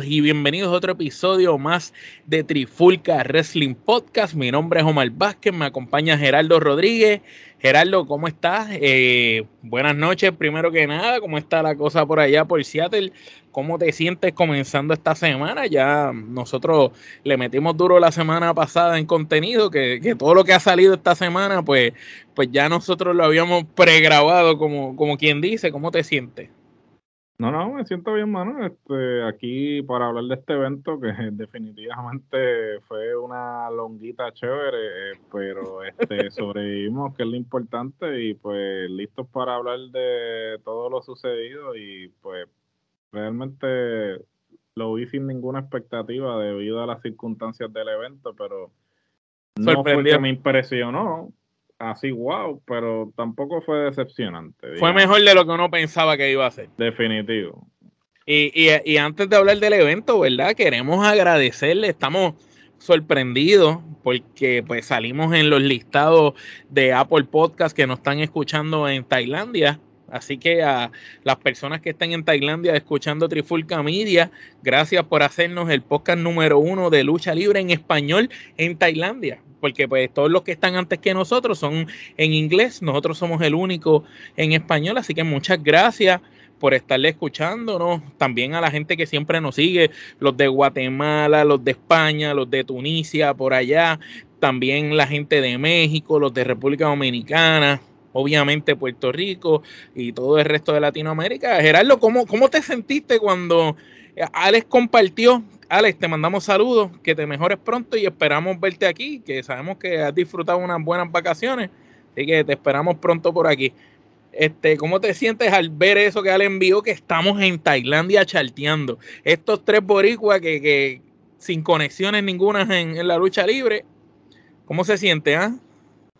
Y bienvenidos a otro episodio más de Trifulca Wrestling Podcast. Mi nombre es Omar Vázquez, me acompaña Gerardo Rodríguez. Gerardo, ¿cómo estás? Eh, buenas noches, primero que nada, ¿cómo está la cosa por allá por Seattle? ¿Cómo te sientes comenzando esta semana? Ya nosotros le metimos duro la semana pasada en contenido, que, todo lo que ha salido esta semana, pues, pues ya nosotros lo habíamos pregrabado, como, como quien dice. ¿Cómo te sientes? No, no, me siento bien, mano. Este, aquí para hablar de este evento que definitivamente fue una longuita chévere, eh, pero este, sobrevivimos, que es lo importante, y pues listos para hablar de todo lo sucedido y pues realmente lo vi sin ninguna expectativa debido a las circunstancias del evento, pero no fue que me impresionó, así wow, pero tampoco fue decepcionante. Fue mejor de lo que uno pensaba que iba a ser. Definitivo. Y, antes de hablar del evento, ¿verdad? Queremos agradecerle, estamos sorprendidos porque pues salimos en los listados de Apple Podcast que nos están escuchando en Tailandia. Así que a las personas que estén en Tailandia escuchando Trifulca Media, gracias por hacernos el podcast número uno de lucha libre en español en Tailandia. Porque pues todos los que están antes que nosotros son en inglés, nosotros somos el único en español, así que muchas gracias por estarle escuchándonos, también a la gente que siempre nos sigue, los de Guatemala, los de España, los de Tunisia, por allá, también la gente de México, los de República Dominicana, obviamente Puerto Rico y todo el resto de Latinoamérica. Gerardo, ¿cómo, cómo te sentiste cuando Alex compartió Alex, te mandamos saludos, que te mejores pronto y esperamos verte aquí, que sabemos que has disfrutado unas buenas vacaciones, así que te esperamos pronto por aquí. Este, ¿Cómo te sientes al ver eso que Alex envió, que estamos en Tailandia charteando? Estos tres boricuas que, sin conexiones ninguna en, en, la lucha libre, ¿cómo se siente? Ah?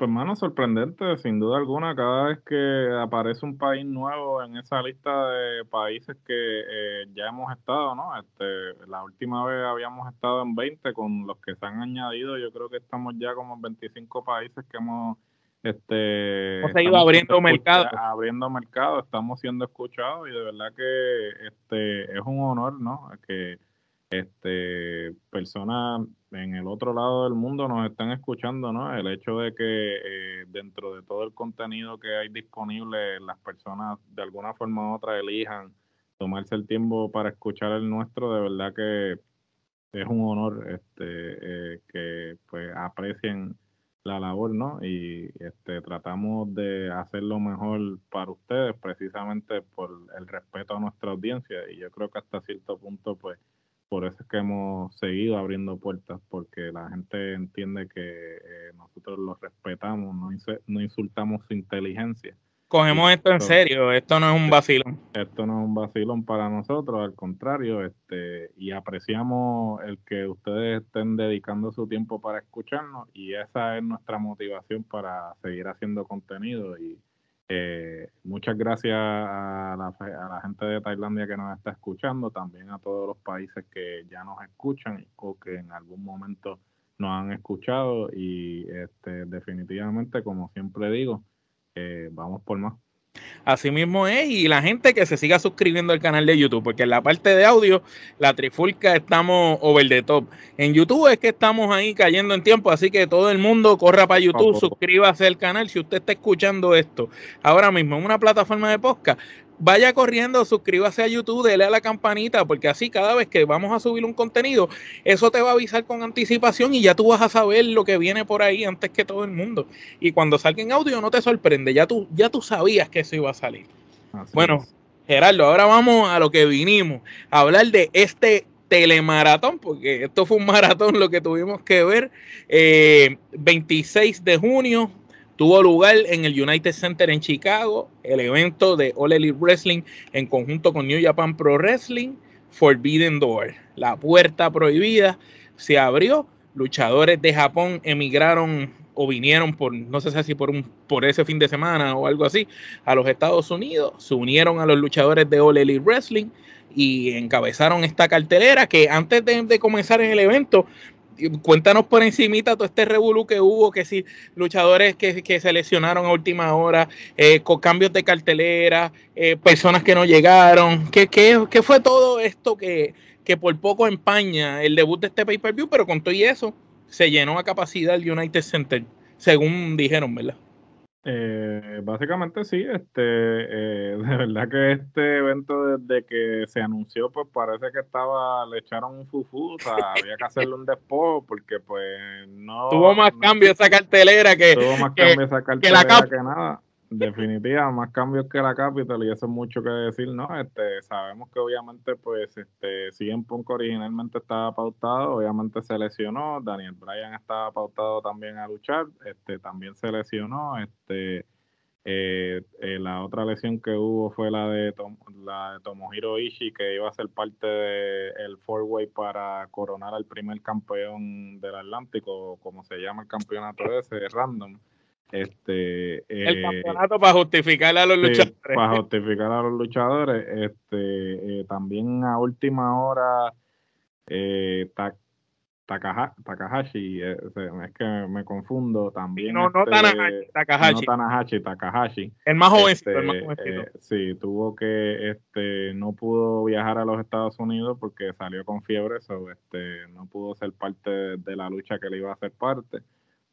Pues, hermano, sorprendente, sin duda alguna, cada vez que aparece un país nuevo en esa lista de países que eh, ya hemos estado, ¿no? Este, la última vez habíamos estado en 20, con los que se han añadido, yo creo que estamos ya como 25 países que hemos este hemos seguido abriendo mercado abriendo mercado estamos siendo escuchados y de verdad que este es un honor no que este, personas en el otro lado del mundo nos están escuchando, ¿no? El hecho de que eh, dentro de todo el contenido que hay disponible, las personas de alguna forma u otra elijan tomarse el tiempo para escuchar el nuestro, de verdad que es un honor este, eh, que pues aprecien la labor, ¿no? Y este, tratamos de hacer lo mejor para ustedes precisamente por el respeto a nuestra audiencia y yo creo que hasta cierto punto pues por eso es que hemos seguido abriendo puertas, porque la gente entiende que eh, nosotros los respetamos, no, insultamos su inteligencia. Cogemos esto, en serio, esto no es un vacilón. Esto no es un vacilón para nosotros, al contrario, este, y apreciamos el que ustedes estén dedicando su tiempo para escucharnos y esa es nuestra motivación para seguir haciendo contenido y eh, muchas gracias a la, gente de Tailandia que nos está escuchando, también a todos los países que ya nos escuchan o que en algún momento nos han escuchado y este, definitivamente, como siempre digo, eh, vamos por más. Así mismo es, y la gente que se siga suscribiendo al canal de YouTube, porque en la parte de audio, la trifulca estamos over the top. En YouTube es que estamos ahí cayendo en tiempo, así que todo el mundo corra para YouTube, suscríbase al canal si usted está escuchando esto ahora mismo en una plataforma de podcast vaya corriendo, suscríbase a YouTube, dele a la campanita, porque así cada vez que vamos a subir un contenido, eso te va a avisar con anticipación y ya tú vas a saber lo que viene por ahí antes que todo el mundo. Y cuando salga en audio no te sorprende, ya tú, ya tú sabías que eso iba a salir. bueno, Gerardo, ahora vamos a lo que vinimos, a hablar de este telemaratón, porque esto fue un maratón lo que tuvimos que ver. 26 eh, de junio, tuvo lugar en el United Center en Chicago, el evento de All Elite Wrestling en conjunto con New Japan Pro Wrestling, Forbidden Door. La puerta prohibida se abrió, luchadores de Japón emigraron o vinieron por, no sé si por, un, por ese fin de semana o algo así, a los Estados Unidos, se unieron a los luchadores de All Elite Wrestling y encabezaron esta cartelera que antes de, comenzar en el evento, cuéntanos por encimita todo este revolú que hubo, que si luchadores que, que se lesionaron a última hora, eh, cambios de cartelera, eh, personas que no llegaron, ¿qué, qué, qué fue todo esto que, que por poco empaña el debut de este pay-per-view, pero con todo y eso se llenó a capacidad el United Center, según dijeron, ¿verdad? Eh, básicamente sí, este, eh, de verdad que este evento desde que se anunció, pues parece que estaba, le echaron un fufu, o sea, había que hacerle un despojo porque pues no... Tuvo más cambio esa cartelera que... Tuvo más cambio esa cartelera que nada definitiva, más cambios que la Capital y eso es mucho que decir, ¿no? Este, sabemos que obviamente pues este CM Punk originalmente estaba pautado, obviamente se lesionó, Daniel Bryan estaba pautado también a luchar, este también se lesionó, este eh, eh, la otra lesión que hubo fue la de la de Tomohiro Ishii que iba a ser parte del four way para coronar al primer campeón del Atlántico, como se llama el campeonato ese, random. Este, el eh, campeonato para justificar a los luchadores. Para justificar a los luchadores. Este, eh, también a última hora, eh, Takahashi, es que me confundo también. No, no este, Takahashi. No Tanahashi, Takahashi. El más jovencito, el más este, jovencito. sí, tuvo que, este, no pudo viajar a los Estados Unidos porque salió con fiebre, eso este, no pudo ser parte de la lucha que le iba a hacer parte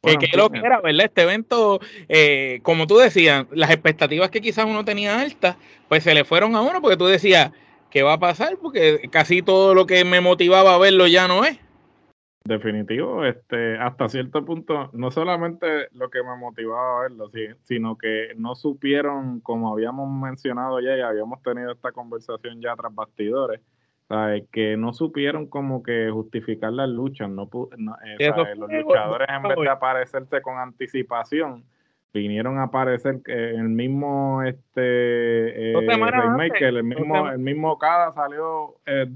que, lo que era, ¿verdad? Este evento, eh, como tú decías, las expectativas que quizás uno tenía altas, pues se le fueron a uno porque tú decías, ¿qué va a pasar? Porque casi todo lo que me motivaba a verlo ya no es. Definitivo, este, hasta cierto punto, no solamente lo que me motivaba a verlo, sino que no supieron, como habíamos mencionado ya y habíamos tenido esta conversación ya tras bastidores, que no supieron como que justificar las luchas, no, eh, los luchadores en vez de aparecerse con anticipación, vinieron a aparecer el mismo este eh, el mismo, el mismo Cada salió eh,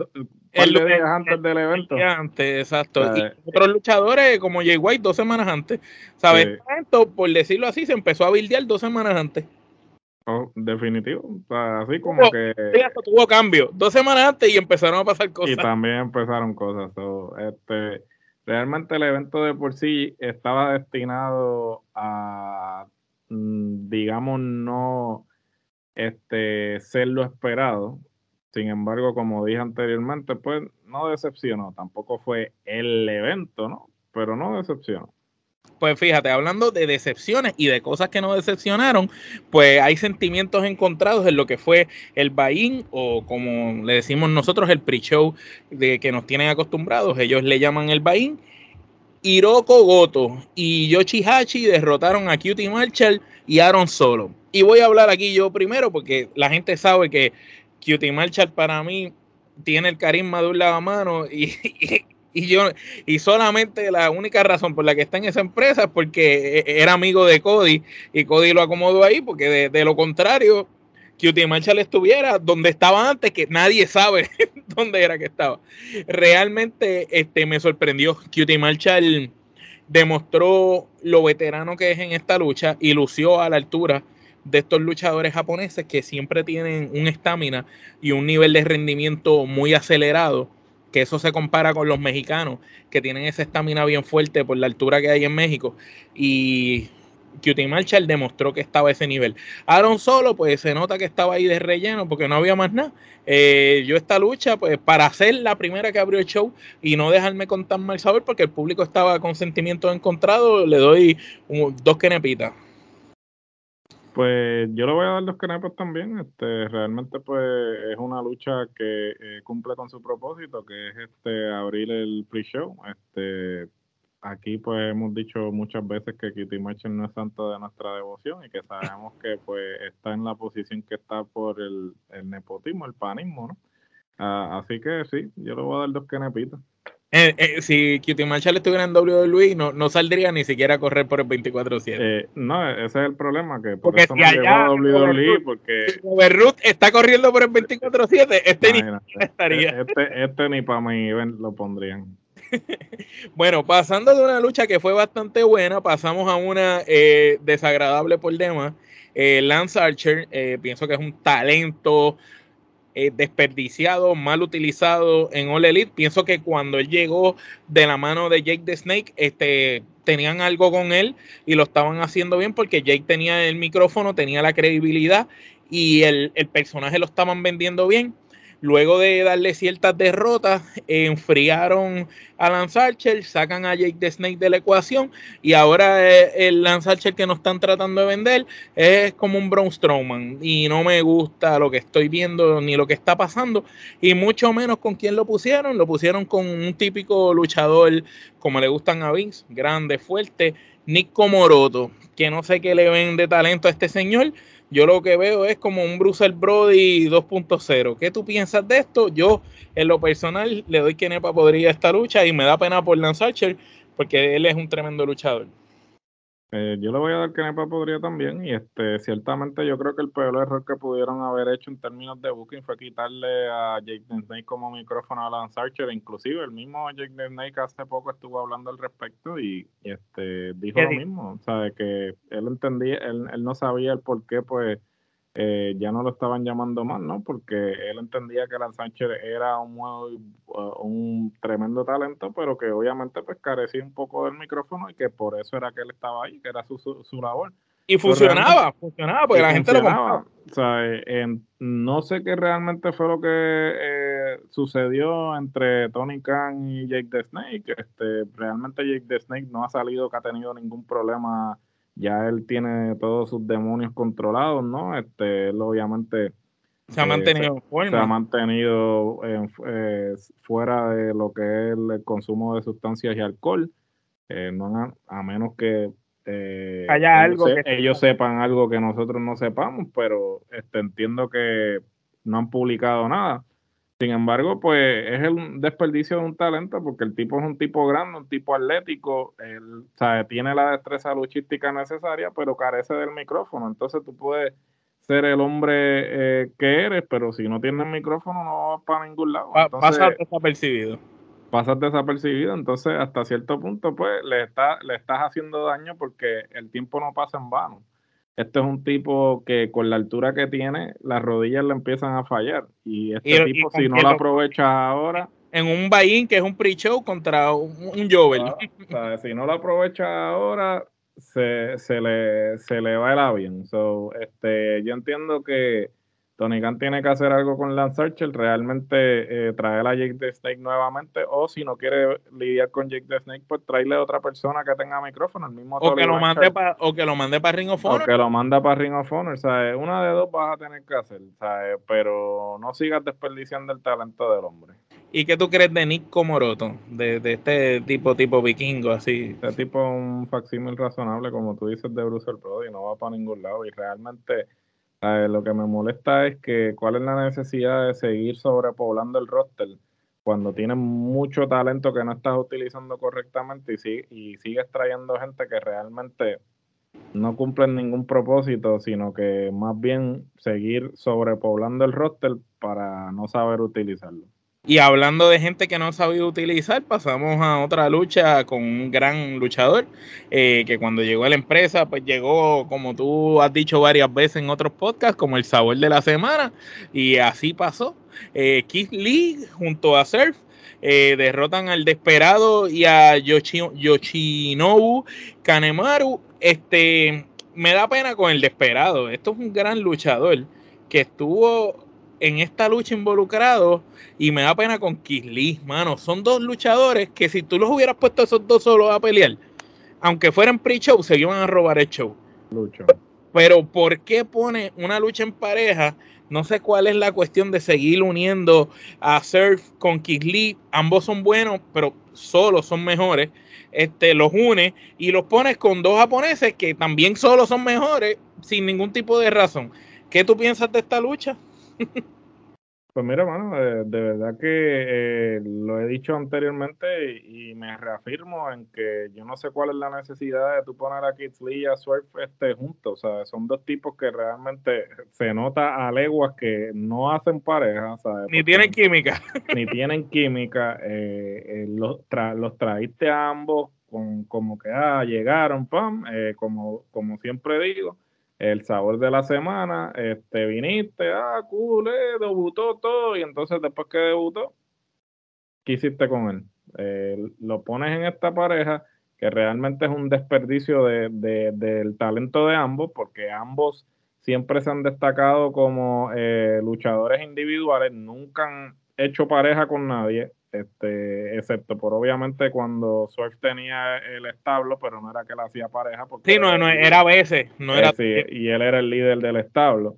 el, días antes del evento. Antes, exacto. y otros luchadores como Jay White dos semanas antes. ¿Sabes? por decirlo así, se empezó a bildear dos semanas antes. Oh, definitivo. así como que. tuvo cambio. Dos semanas antes y empezaron a pasar cosas. Y también empezaron cosas. este, realmente el evento de por sí estaba destinado a, mm, digamos, no este, ser lo esperado. Sin embargo, como dije anteriormente, pues no decepcionó. Tampoco fue el evento, ¿no? Pero no decepcionó. Pues fíjate, hablando de decepciones y de cosas que no decepcionaron, pues hay sentimientos encontrados en lo que fue el buy o como le decimos nosotros el pre-show de que nos tienen acostumbrados, ellos le llaman el buy-in. Hiroko Goto y Yoshihachi derrotaron a Cutie Marshall y Aaron Solo. Y voy a hablar aquí yo primero porque la gente sabe que Cutie Marshall para mí tiene el carisma de un lavamano y yo y solamente la única razón por la que está en esa empresa es porque e, e, era amigo de Cody y Cody lo acomodó ahí porque de, lo contrario Cutie Marshall estuviera donde estaba antes que nadie sabe dónde era que estaba. Realmente este me sorprendió. Cutie Marshall demostró lo veterano que es en esta lucha y lució a la altura de estos luchadores japoneses que siempre tienen un estamina y un nivel de rendimiento muy acelerado que eso se compara con los mexicanos, que tienen esa estamina bien fuerte por la altura que hay en México. Y Cutie Marshall demostró que estaba a ese nivel. Aaron Solo, pues se nota que estaba ahí de relleno porque no había más nada. Eh, yo esta lucha, pues para ser la primera que abrió el show y no dejarme con tan mal saber porque el público estaba con sentimientos encontrados, le doy dos quenepitas. Pues yo le voy a dar los canapos también. Este, realmente pues es una lucha que eh, cumple con su propósito, que es este abrir el pre-show. Este, aquí pues hemos dicho muchas veces que Kitty Marshall no es santo de nuestra devoción y que sabemos que pues está en la posición que está por el, nepotismo, el panismo, ¿no? Ah, así que sí, yo le voy a dar dos canepitos. Eh, eh, si Cutie Marshall estuviera en WWE, no, no saldría ni siquiera a correr por el 24-7. Eh, no, ese es el problema, que por porque eso no llegó a WWE, porque... Si está corriendo por el 24-7, este ni estaría. Este, este ni para mí lo pondrían. bueno, pasando de una lucha que fue bastante buena, pasamos a una eh, desagradable por demás. Eh, Lance Archer, eh, pienso que es un talento desperdiciado, mal utilizado en All Elite. Pienso que cuando él llegó de la mano de Jake the Snake, este, tenían algo con él y lo estaban haciendo bien porque Jake tenía el micrófono, tenía la credibilidad y el, el personaje lo estaban vendiendo bien Luego de darle ciertas derrotas, enfriaron a Lance Archer, sacan a Jake the Snake de la ecuación y ahora eh, el Lance Archer que nos están tratando de vender es como un Braun Strowman y no me gusta lo que estoy viendo ni lo que está pasando y mucho menos con quién lo pusieron. Lo pusieron con un típico luchador como le gustan a Vince, grande, fuerte, Nick Comoroto, que no sé qué le ven de talento a este señor yo lo que veo es como un Bruce Brody 2.0. ¿Qué tú piensas de esto? Yo, en lo personal, le doy que Nepa podría esta lucha y me da pena por Lance Archer porque él es un tremendo luchador. Eh, yo le voy a dar que Nepa podría también y este ciertamente yo creo que el peor error que pudieron haber hecho en términos de booking fue quitarle a Jake Snake como micrófono a Lance Archer, inclusive el mismo Jake Snake hace poco estuvo hablando al respecto y, este dijo lo mismo, o sea, que él entendía, él, él no sabía el por qué pues eh, ya no lo estaban llamando más, ¿no? Porque él entendía que Lance Sánchez era un, uh, un tremendo talento, pero que obviamente pues carecía un poco del micrófono y que por eso era que él estaba ahí, que era su, su, labor. Y funcionaba, funcionaba, porque la gente lo compraba. O sea, no sé qué realmente fue lo que eh, sucedió entre Tony Khan y Jake the Snake. Este, realmente Jake the Snake no ha salido que ha tenido ningún problema ya él tiene todos sus demonios controlados, ¿no? Este, él obviamente se ha mantenido eh, se, ha mantenido eh, fuera de lo que es el consumo de sustancias y alcohol, eh, no a, menos que haya algo que ellos sepan algo que nosotros no sepamos, pero este, entiendo que no han publicado nada. Sin embargo, pues es el desperdicio de un talento porque el tipo es un tipo grande, un tipo atlético, él, sabe, tiene la destreza luchística necesaria, pero carece del micrófono. Entonces tú puedes ser el hombre eh, que eres, pero si no tienes micrófono no vas para ningún lado. pasas desapercibido. Pasas desapercibido, entonces hasta cierto punto pues le, está, le estás haciendo daño porque el tiempo no pasa en vano. Este es un tipo que con la altura que tiene, las rodillas le empiezan a fallar. Y este tipo, si no lo aprovechas ahora. En un buy que es un pre-show contra un, un Jovel. Ah, si no lo aprovechas ahora, se, se, le, se le va el avión. So, este, yo entiendo que Tony Khan tiene que hacer algo con Lance Archer, realmente eh, traer a Jake the Snake nuevamente, o si no quiere lidiar con Jake the Snake, pues traerle a otra persona que tenga micrófono, el mismo o que, lo mande o que lo mande para Ring of Honor. O que lo manda para Ring of Honor, ¿sabes? Una de dos vas a tener que hacer, ¿sabes? Pero no sigas desperdiciando el talento del hombre. ¿Y qué tú crees de Nick Comoroto? De, de este tipo, tipo vikingo, así. Este tipo es un facsímil razonable, como tú dices, de Bruce Brody, no va para ningún lado y realmente lo que me molesta es que cuál es la necesidad de seguir sobrepoblando el roster cuando tienes mucho talento que no estás utilizando correctamente y, y sigues trayendo gente que realmente no cumplen ningún propósito, sino que más bien seguir sobrepoblando el roster para no saber utilizarlo. Y hablando de gente que no ha sabido utilizar, pasamos a otra lucha con un gran luchador eh, que cuando llegó a la empresa, pues llegó, como tú has dicho varias veces en otros podcasts, como el sabor de la semana. Y así pasó. Eh, Keith Lee junto a Surf eh, derrotan al Desperado y a Yoshinobu Kanemaru. Este, me da pena con el Desperado. Esto es un gran luchador que estuvo en esta lucha involucrado y me da pena con Kisly, mano. Son dos luchadores que si tú los hubieras puesto esos dos solos a pelear, aunque fueran pre-show, se iban a robar el show. Pero ¿por qué pone una lucha en pareja? No sé cuál es la cuestión de seguir uniendo a Surf con Kisly. Ambos son buenos, pero solos son mejores. Este, los une y los pones con dos japoneses que también solos son mejores sin ningún tipo de razón. ¿Qué tú piensas de esta lucha? Pues mira, mano, de, verdad que eh, lo he dicho anteriormente y, me reafirmo en que yo no sé cuál es la necesidad de tú poner a Kids Lee y a Swerve este, juntos. O sea, son dos tipos que realmente se nota a leguas que no hacen pareja. ¿sabes? Ni tienen química. Ni tienen química. Eh, eh, los, los traíste a ambos con, como que ah, llegaron, pam, como, como siempre digo el sabor de la semana, este, viniste, ah, cool, eh, debutó todo, y entonces después que debutó, ¿qué hiciste con él? Eh, lo pones en esta pareja, que realmente es un desperdicio de, del talento de ambos, porque ambos siempre se han destacado como eh, luchadores individuales, nunca han hecho pareja con nadie, este, excepto por obviamente cuando Swerve tenía el establo, pero no era que él hacía pareja. Porque sí, no, no era a veces, no era. Eh, sí, y él era el líder del establo.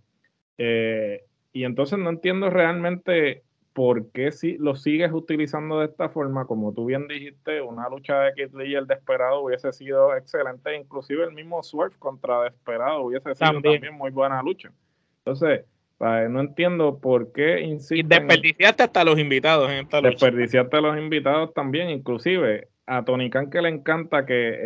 Eh, y entonces no entiendo realmente por qué si lo sigues utilizando de esta forma, como tú bien dijiste, una lucha de Kid Lee y el Desperado hubiese sido excelente, inclusive el mismo Swerve contra Desperado hubiese sido también muy buena lucha. Entonces, no entiendo por qué insisten. Y desperdiciaste hasta los invitados en esta lucha. Desperdiciaste a los invitados también, inclusive a Tony Khan que le encanta que eh,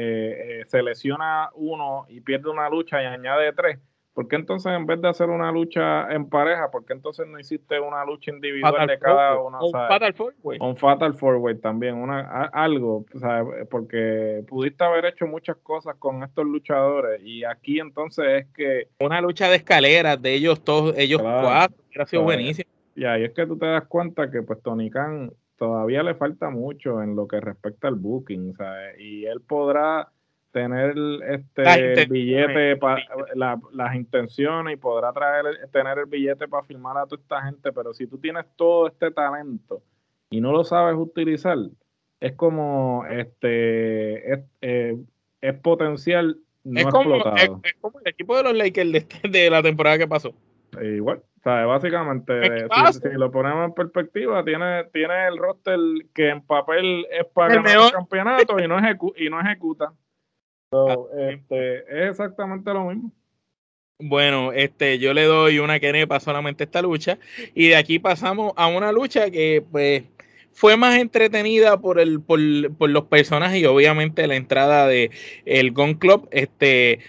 eh, se lesiona uno y pierde una lucha y añade tres. ¿Por qué entonces en vez de hacer una lucha en pareja, por qué entonces no hiciste una lucha individual de cada uno? Un Fatal Four Way. Un Fatal Four Way también, una, algo, porque pudiste haber hecho muchas cosas con estos luchadores y aquí entonces es que... Una lucha de escaleras de ellos todos, ellos cuatro, ha sido buenísimo. Y ahí es que tú te das cuenta que pues Tony Khan todavía le falta mucho en lo que respecta al booking, ¿sabes? Y él podrá tener este billete para las intenciones y podrá traer tener el billete para firmar a toda esta gente, pero si tú tienes todo este talento y no lo sabes utilizar, es como este es, eh, potencial no explotado. Es, como el equipo de los Lakers de, de la temporada que pasó. Igual, o sea, básicamente, si, lo ponemos en perspectiva, tiene, tiene el roster que en papel es para ganar el campeonato y no, y no ejecuta. Ah, este, es exactamente lo mismo. Bueno, este, yo le doy una quenepa solamente a esta lucha. Y de aquí pasamos a una lucha que pues fue más entretenida por el, por, los personajes y obviamente la entrada de el Gun Club. Este,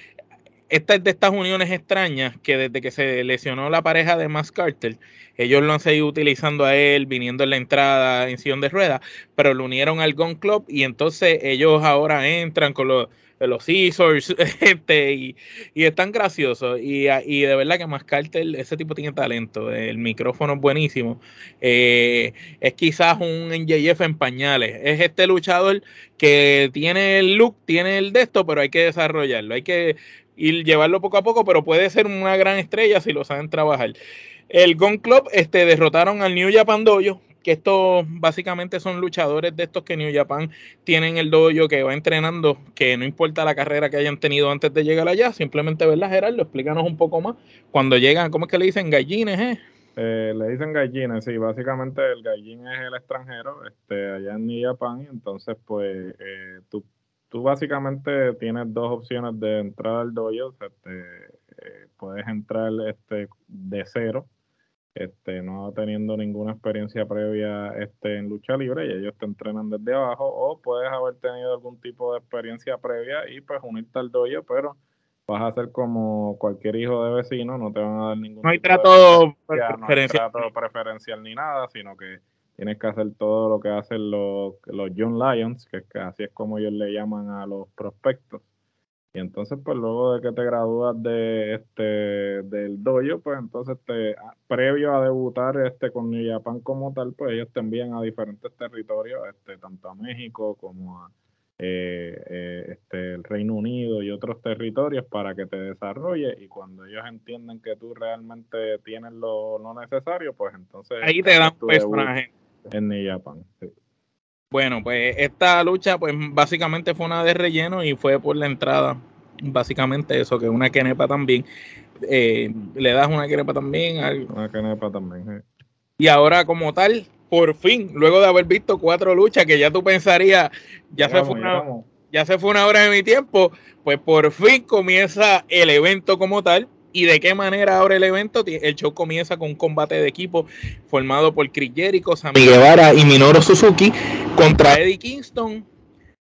esta es de estas uniones extrañas que desde que se lesionó la pareja de Mass Carter, ellos lo han seguido utilizando a él, viniendo en la entrada en sillón de ruedas, pero lo unieron al Gun Club y entonces ellos ahora entran con los los Scissors, este, y, y están graciosos. Y, y, de verdad que más ese tipo tiene talento. El micrófono es buenísimo. Eh, es quizás un NJF en pañales. Es este luchador que tiene el look, tiene el de esto, pero hay que desarrollarlo. Hay que ir llevarlo poco a poco, pero puede ser una gran estrella si lo saben trabajar. El Gun Club este, derrotaron al New Japan Dojo que estos básicamente son luchadores de estos que New Japan tienen el dojo que va entrenando, que no importa la carrera que hayan tenido antes de llegar allá, simplemente, ¿verdad, Gerardo? Explícanos un poco más. Cuando llegan, ¿cómo es que le dicen gallines, eh? eh le dicen gallines, sí, básicamente el gallín es el extranjero, este, allá en New Japan, y entonces pues eh, tú, tú básicamente tienes dos opciones de entrar al dojo, este, eh, puedes entrar este, de cero, este, no teniendo ninguna experiencia previa este, en lucha libre y ellos te entrenan desde abajo o puedes haber tenido algún tipo de experiencia previa y pues unirte al dojo, pero vas a ser como cualquier hijo de vecino, no te van a dar ningún no hay trato preferencial. No hay trato preferencial ni nada, sino que tienes que hacer todo lo que hacen los, los Young Lions, que así es como ellos le llaman a los prospectos y entonces, pues luego de que te gradúas de este del dojo, pues entonces te previo a debutar este con New Japan como tal, pues ellos te envían a diferentes territorios, este tanto a México como a eh, eh, este el Reino Unido y otros territorios para que te desarrolles y cuando ellos entienden que tú realmente tienes lo, no necesario, pues entonces ahí te dan personaje en New Japan. Bueno, pues esta lucha, pues básicamente fue una de relleno y fue por la entrada. Básicamente eso, que una quenepa también. Eh, le das una quenepa también. Una quenepa también, Y ahora, como tal, por fin, luego de haber visto cuatro luchas que ya tú pensarías, ya, se, fue una, ya se fue una hora de mi tiempo, pues por fin comienza el evento como tal. ¿Y de qué manera ahora el evento? El show comienza con un combate de equipo formado por Chris Jericho, Sammy Guevara y Minoru Suzuki contra Eddie Kingston,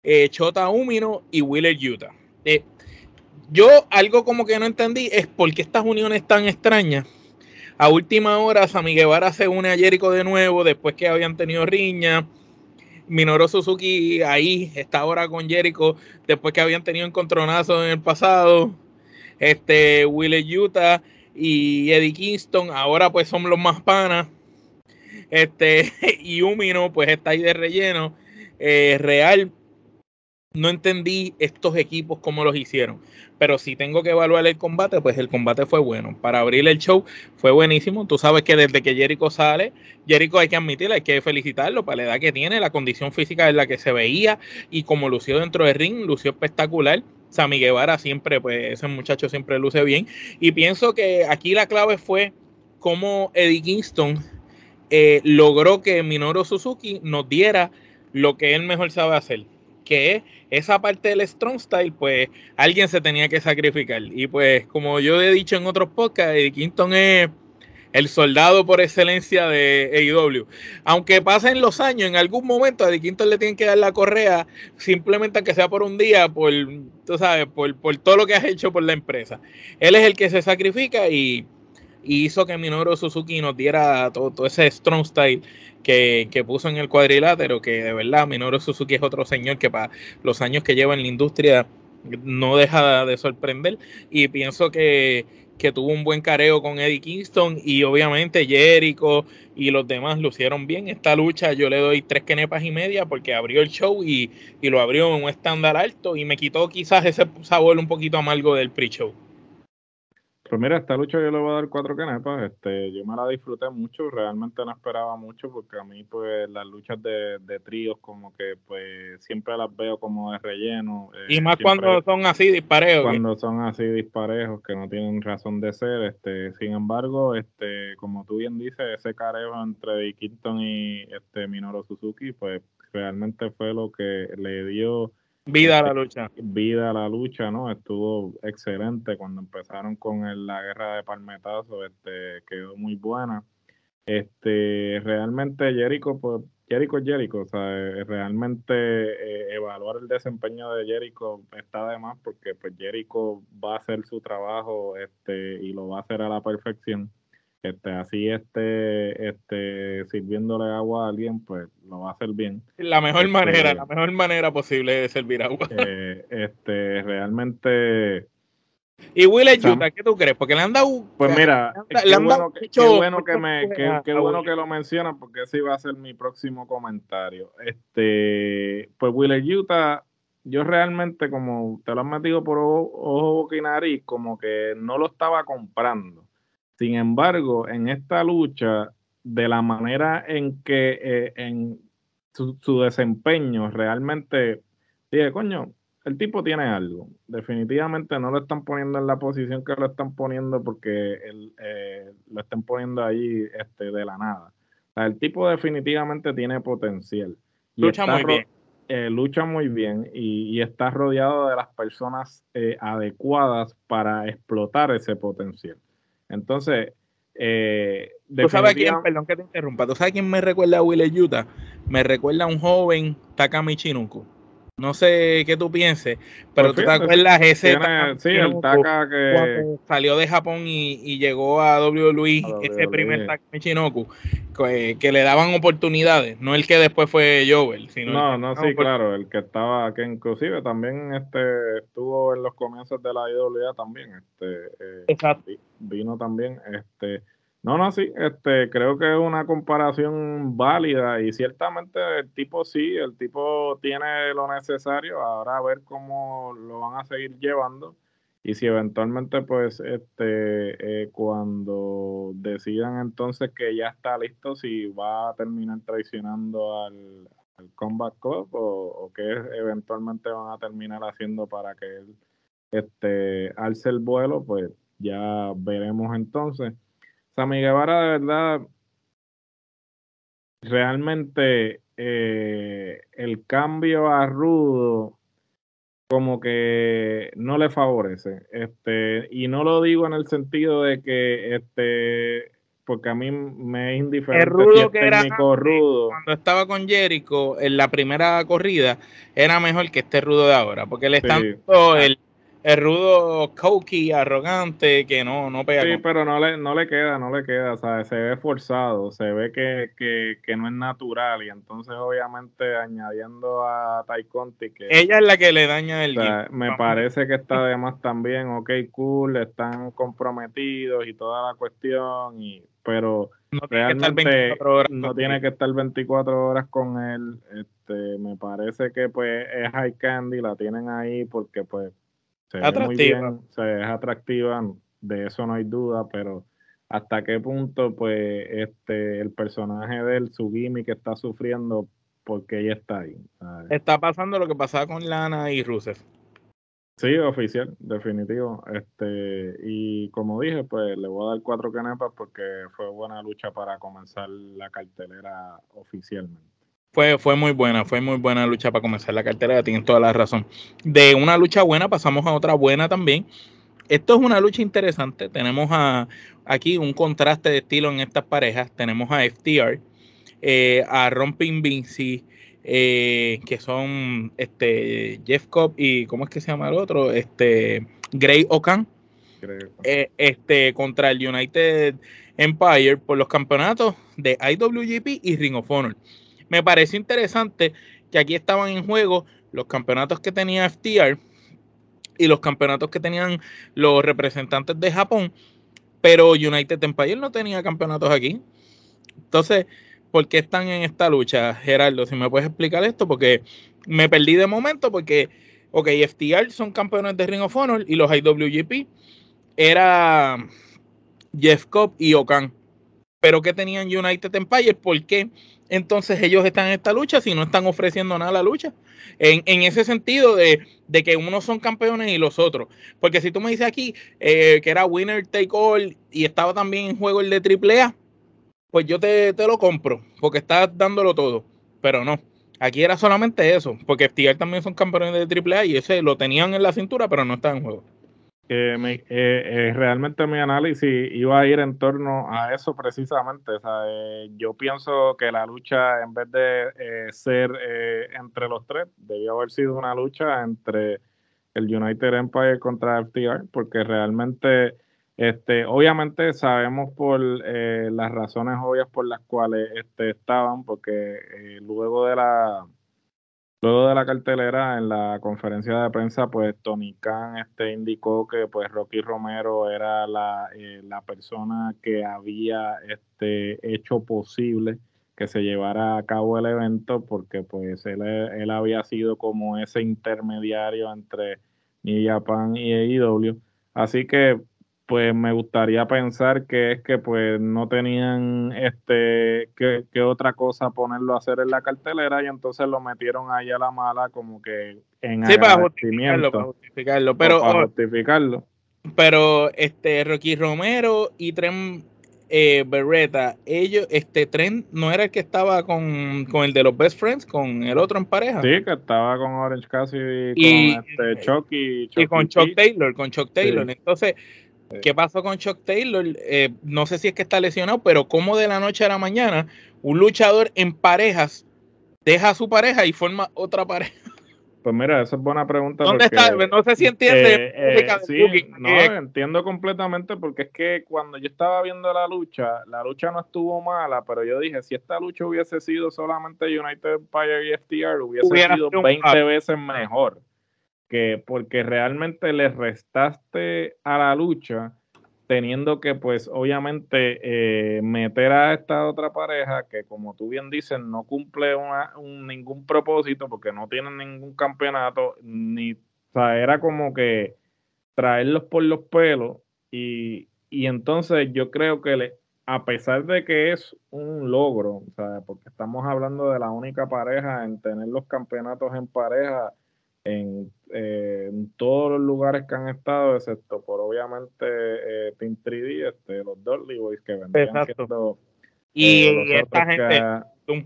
eh, Chota Umino y Wheeler Utah. Eh, yo algo como que no entendí es por qué estas uniones tan extrañas. A última hora, Sammy Guevara se une a Jericho de nuevo después que habían tenido riña. Minoru Suzuki ahí está ahora con Jericho después que habían tenido encontronazos en el pasado. Este, Will Utah y Eddie Kingston ahora pues son los más panas. Este, y Umino pues está ahí de relleno. Eh, Real, no entendí estos equipos cómo los hicieron. Pero si tengo que evaluar el combate, pues el combate fue bueno. Para abrir el show fue buenísimo. Tú sabes que desde que Jericho sale, Jericho hay que admitirlo, hay que felicitarlo para la edad que tiene, la condición física en la que se veía y como lució dentro del ring, lució espectacular. Sammy Guevara siempre, pues ese muchacho siempre luce bien. Y pienso que aquí la clave fue cómo Eddie Kingston eh, logró que Minoru Suzuki nos diera lo que él mejor sabe hacer, que esa parte del strong style, pues alguien se tenía que sacrificar. Y pues como yo he dicho en otros podcasts, Eddie Kingston es el soldado por excelencia de AEW. Aunque pasen los años, en algún momento a Kingston le tienen que dar la correa, simplemente que sea por un día, por, tú sabes, por, por todo lo que has hecho por la empresa. Él es el que se sacrifica y y hizo que Minoru Suzuki nos diera todo, ese strong style que, puso en el cuadrilátero, que de verdad Minoru Suzuki es otro señor que para los años que lleva en la industria no deja de sorprender y pienso que, tuvo un buen careo con Eddie Kingston y obviamente Jericho y los demás lucieron bien. Esta lucha yo le doy tres quenepas y media porque abrió el show y, y lo abrió en un estándar alto y me quitó quizás ese sabor un poquito amargo del pre-show. Pues mira, esta lucha yo le voy a dar cuatro canepas. Este, yo me la disfruté mucho, realmente no esperaba mucho porque a mí pues las luchas de, de tríos como que pues siempre las veo como de relleno. Eh, y más cuando son así disparejos. Cuando son así disparejos que no tienen razón de ser. Este, sin embargo, este, como tú bien dices, ese careo entre Dickinson y este Minoru Suzuki, pues realmente fue lo que le dio Vida a la lucha. Vida a la lucha, ¿no? Estuvo excelente cuando empezaron con la guerra de palmetazos, este, quedó muy buena. Este, realmente Jericho, pues, Jericho es Jericho, o sea, eh, realmente eh, evaluar el desempeño de Jericho está de más porque pues Jericho va a hacer su trabajo este, y lo va a hacer a la perfección este, así esté este, sirviéndole agua a alguien, pues lo va a hacer bien. La mejor este, manera, la mejor manera posible de servir agua. Eh, este, realmente. Y Will Utah, ¿qué tú crees? Porque le han dado. Pues mira, qué, bueno, que, me, qué, bueno que lo mencionan, porque ese va a ser mi próximo comentario. Este, pues Will Utah, yo realmente, como te lo han metido por ojo, ojo boca y nariz, como que no lo estaba comprando sin embargo, en esta lucha, de la manera en que eh, en su, desempeño realmente dije, coño, el tipo tiene algo. Definitivamente no lo están poniendo en la posición que lo están poniendo porque él, eh, lo están poniendo ahí este, de la nada. el tipo definitivamente tiene potencial. lucha muy bien. Eh, lucha muy bien y, está rodeado de las personas adecuadas para explotar ese potencial. Entonces, eh, ¿Tú sabes quién, perdón que te interrumpa, ¿tú sabes quién me recuerda a Will Utah? Me recuerda a un joven Takami Chinuku. No sé qué tú pienses, pero pues tú te acuerdas ese sí, el Taka que salió de Japón y, llegó a WWE, ese primer Taka Michinoku, que, le daban oportunidades, no el que después fue Joel, sino No, no, sí, claro, el que estaba, que inclusive también este estuvo en los comienzos de la IWA también, este eh, vino también, este no, no, sí, este, creo que es una comparación válida y ciertamente el tipo sí, el tipo tiene lo necesario, ahora a ver cómo lo van a seguir llevando y si eventualmente pues este eh, cuando decidan entonces que ya está listo, si va a terminar traicionando al, Combat Club o, que eventualmente van a terminar haciendo para que él este, alce el vuelo, pues ya veremos entonces. Sammy Guevara, de verdad, realmente eh, el cambio a Rudo como que no le favorece. Este, y no lo digo en el sentido de que este porque a mí me es indiferente el rudo que era rudo. cuando estaba con Jericho en la primera corrida era mejor que este rudo de ahora porque le están el el rudo cokey, arrogante, que no, no pega. Sí, pero no le, no le queda, no le queda, ¿sabes? Se ve forzado, se ve que, que, que no es natural y entonces obviamente añadiendo a Tai Conti que... Ella es la que le daña el... me parece que está además también, ok, cool, están comprometidos y toda la cuestión, y pero no realmente no tiene que estar 24 horas con él. Este, me parece que pues es High Candy, la tienen ahí porque pues se atractiva. se es atractiva, de eso no hay duda, pero hasta qué punto pues este el personaje de él, su gimmick está sufriendo porque ella está ahí. Está pasando lo que pasaba con Lana y Rusev. Sí, oficial, definitivo. Este, y como dije, pues le voy a dar cuatro canepas porque fue buena lucha para comenzar la cartelera oficialmente. Fue, fue muy buena, fue muy buena lucha para comenzar la cartera, tienes toda la razón. De una lucha buena pasamos a otra buena también. Esto es una lucha interesante. Tenemos a, aquí un contraste de estilo en estas parejas. Tenemos a FTR, eh, a Romping Vinci, eh, que son este Jeff Cobb y ¿cómo es que se llama el otro? Este Gray Okan. Eh, este contra el United Empire por los campeonatos de IWGP y Ring of Honor. Me parece interesante que aquí estaban en juego los campeonatos que tenía FTR y los campeonatos que tenían los representantes de Japón, pero United Empire no tenía campeonatos aquí. Entonces, ¿por qué están en esta lucha, Gerardo? Si me puedes explicar esto, porque me perdí de momento, porque, ok, FTR son campeones de Ring of Honor y los IWGP era Jeff Cobb y Okan. Pero ¿qué tenían United Empire? ¿Por qué? Entonces ellos están en esta lucha si no están ofreciendo nada a la lucha. En, ese sentido de, que unos son campeones y los otros. Porque si tú me dices aquí eh, que era winner take all y estaba también en juego el de AAA, pues yo te, te lo compro, porque estás dándolo todo. Pero no, aquí era solamente eso, porque FTR también son campeones de AAA y ese lo tenían en la cintura, pero no estaba en juego que me, eh, eh, realmente mi análisis iba a ir en torno a eso precisamente. O eh, yo pienso que la lucha, en vez de ser entre los tres, debió haber sido una lucha entre el United Empire contra FTR, porque realmente, este, obviamente sabemos por las razones obvias por las cuales este, estaban, porque luego de la Luego de la cartelera, en la conferencia de prensa, pues Tony Khan este, indicó que pues Rocky Romero era la, eh, la persona que había este, hecho posible que se llevara a cabo el evento, porque pues él, él había sido como ese intermediario entre New Japan y AEW. Así que pues me gustaría pensar que es que pues no tenían este que, otra cosa ponerlo a hacer en la cartelera y entonces lo metieron ahí a la mala como que en sí, para justificarlo, para justificarlo, pero para oh, justificarlo. Pero este Rocky Romero y Tren eh, Berreta, ellos, este Tren no era el que estaba con, el de los Best Friends, con el otro en pareja. Sí, que estaba con Orange Cassidy y, con este Chucky, y, con Chuck Taylor, con Chuck Taylor. Entonces, ¿Qué pasó con Chuck Taylor? Eh, no sé si es que está lesionado, pero como de la noche a la mañana un luchador en parejas deja a su pareja y forma otra pareja. Pues mira, esa es buena pregunta. ¿Dónde está? No sé si entiende. Eh, eh, sí, no, entiendo completamente porque es que cuando yo estaba viendo la lucha, la lucha no estuvo mala, pero yo dije, si esta lucha hubiese sido solamente United Empire y FTR, hubiese sido 20 veces mejor que porque realmente le restaste a la lucha teniendo que pues obviamente eh, meter a esta otra pareja que como tú bien dices no cumple un, ningún propósito porque no tienen ningún campeonato ni o sea, era como que traerlos por los pelos y, y entonces yo creo que le, a pesar de que es un logro, o sea, porque estamos hablando de la única pareja en tener los campeonatos en pareja en, eh, en, todos los lugares que han estado, excepto por obviamente eh, Team 3D, este, los Dudley Boys que vendrían Exacto. y, eh, esta gente,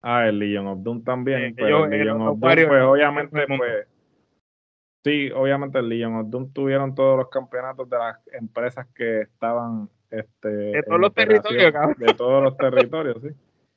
Ah, el Legion of Doom también. pero el Legion of Doom, pues obviamente, pues, Sí, obviamente el Legion of Doom tuvieron todos los campeonatos de las empresas que estaban este, de todos los territorios, de todos los territorios, sí.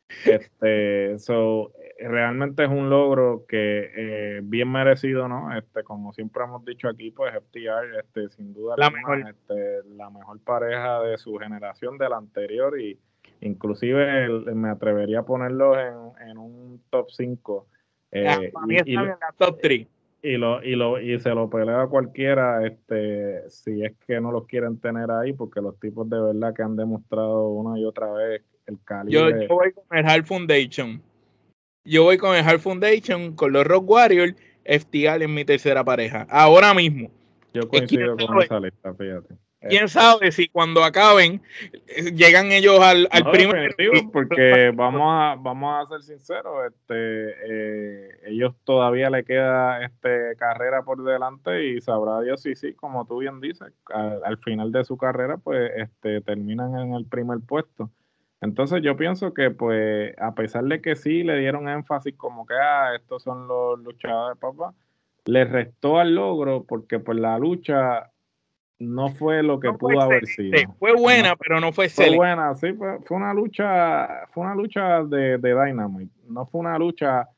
Este, so, realmente es un logro que eh, bien merecido, ¿no? Este, como siempre hemos dicho aquí, pues FTR, este, sin duda la mejor. Este, la mejor pareja de su generación, de la anterior, y inclusive me atrevería a ponerlos en, en un top 5. Eh, y, en la top 3 y lo y lo y se lo pelea a cualquiera este si es que no los quieren tener ahí porque los tipos de verdad que han demostrado una y otra vez el calibre yo, voy con el Hard Foundation yo voy con el Hard Foundation con los Rock Warriors FTR en mi tercera pareja ahora mismo. Yo coincido con esa lista fíjate. Quién sabe si cuando acaben eh, llegan ellos al, al primer porque vamos a vamos a ser sinceros este eh, ellos todavía le queda este carrera por delante y sabrá Dios si sí como tú bien dices al, final de su carrera pues este terminan en el primer puesto entonces yo pienso que pues a pesar de que sí le dieron énfasis como que ah estos son los luchadores papá le restó al logro porque pues la lucha no fue lo que pudo haber sido. Fue buena, pero no fue Fue buena, sí, fue, una lucha, fue una lucha de, de Dynamite. No fue una lucha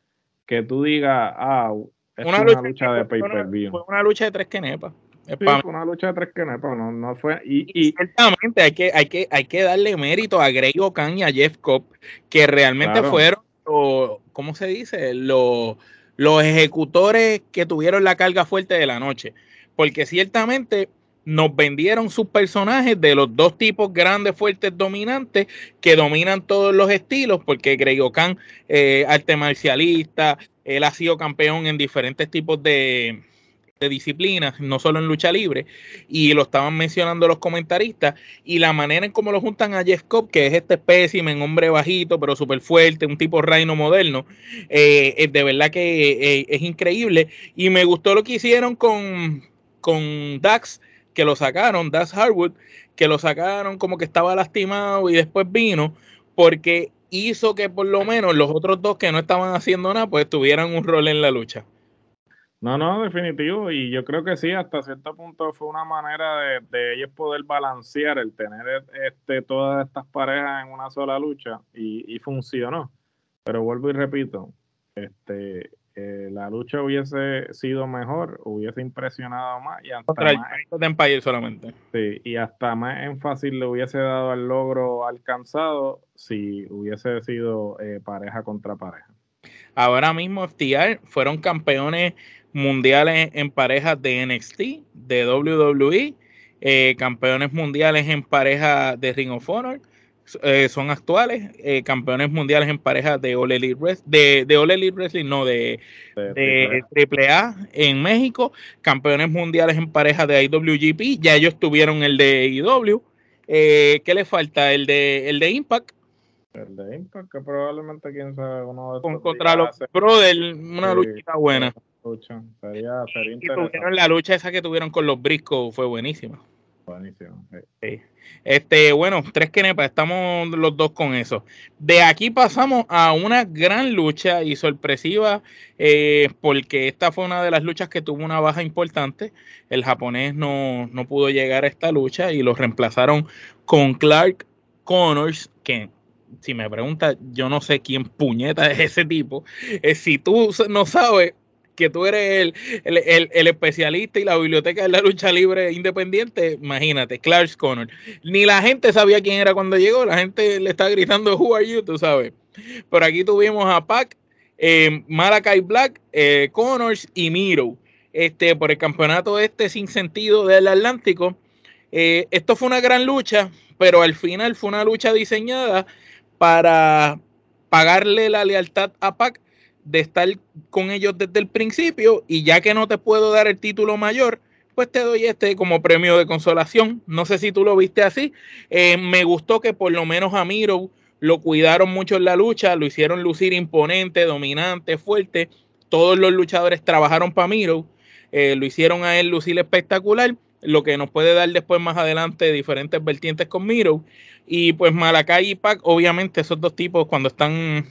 que tú digas, ah, es una, lucha, de pay-per-view. Fue una lucha de tres quenepas. Sí, fue una lucha de tres no, no fue. Y, y, ciertamente hay que, hay, que, hay que darle mérito a Greg Okan y a Jeff Cobb, que realmente fueron, ¿cómo se dice? Los, los ejecutores que tuvieron la carga fuerte de la noche. Porque ciertamente nos vendieron sus personajes de los dos tipos grandes, fuertes, dominantes, que dominan todos los estilos, porque Greg Okan, eh, arte marcialista, él ha sido campeón en diferentes tipos de, de, disciplinas, no solo en lucha libre, y lo estaban mencionando los comentaristas, y la manera en cómo lo juntan a Jeff Cobb, que es este espécimen, hombre bajito, pero súper fuerte, un tipo reino moderno, eh, de verdad que eh, es increíble, y me gustó lo que hicieron con, con Dax, que lo sacaron, Das Harwood, que lo sacaron como que estaba lastimado y después vino, porque hizo que por lo menos los otros dos que no estaban haciendo nada, pues tuvieran un rol en la lucha. No, no, definitivo. Y yo creo que sí, hasta cierto punto fue una manera de, ellos poder balancear el tener este, todas estas parejas en una sola lucha y, y funcionó. Pero vuelvo y repito, este, eh, la lucha hubiese sido mejor, hubiese impresionado más y hasta más, solamente. Sí, y hasta más énfasis le hubiese dado al logro alcanzado si hubiese sido eh, pareja contra pareja. Ahora mismo FTR fueron campeones mundiales en parejas de NXT, de WWE, eh, campeones mundiales en pareja de Ring of Honor, eh, son actuales eh, campeones mundiales en pareja de All Elite Wrestling, de, de All Elite Wrestling, no, de, de, AAA en México, campeones mundiales en pareja de IWGP, ya ellos tuvieron el de IW. Eh, ¿Qué le falta? El de, el de Impact. El de Impact, que probablemente quién sabe uno de Con, Contra los Brothers, una lucha buena. Sería, sería y tuvieron la lucha esa que tuvieron con los Briscos, fue buenísima. Buenísimo. Este, bueno, tres quenepas, estamos los dos con eso. De aquí pasamos a una gran lucha y sorpresiva, eh, porque esta fue una de las luchas que tuvo una baja importante. El japonés no, no pudo llegar a esta lucha y lo reemplazaron con Clark Connors, que si me preguntas, yo no sé quién puñeta es ese tipo. Eh, si tú no sabes, que tú eres el, especialista y la biblioteca de la lucha libre independiente, imagínate, Clark Connor. Ni la gente sabía quién era cuando llegó, la gente le está gritando, Who are you? Tú sabes. Por aquí tuvimos a Pac, eh, Black, eh, Connors y Miro. Este, por el campeonato este sin sentido del Atlántico. Eh, esto fue una gran lucha, pero al final fue una lucha diseñada para pagarle la lealtad a Pac de estar con ellos desde el principio y ya que no te puedo dar el título mayor, pues te doy este como premio de consolación. No sé si tú lo viste así. Eh, me gustó que por lo menos a Miro lo cuidaron mucho en la lucha, lo hicieron lucir imponente, dominante, fuerte. Todos los luchadores trabajaron para Miro, eh, lo hicieron a él lucir espectacular, lo que nos puede dar después más adelante diferentes vertientes con Miro. Y pues Malakai y Pac, obviamente esos dos tipos cuando están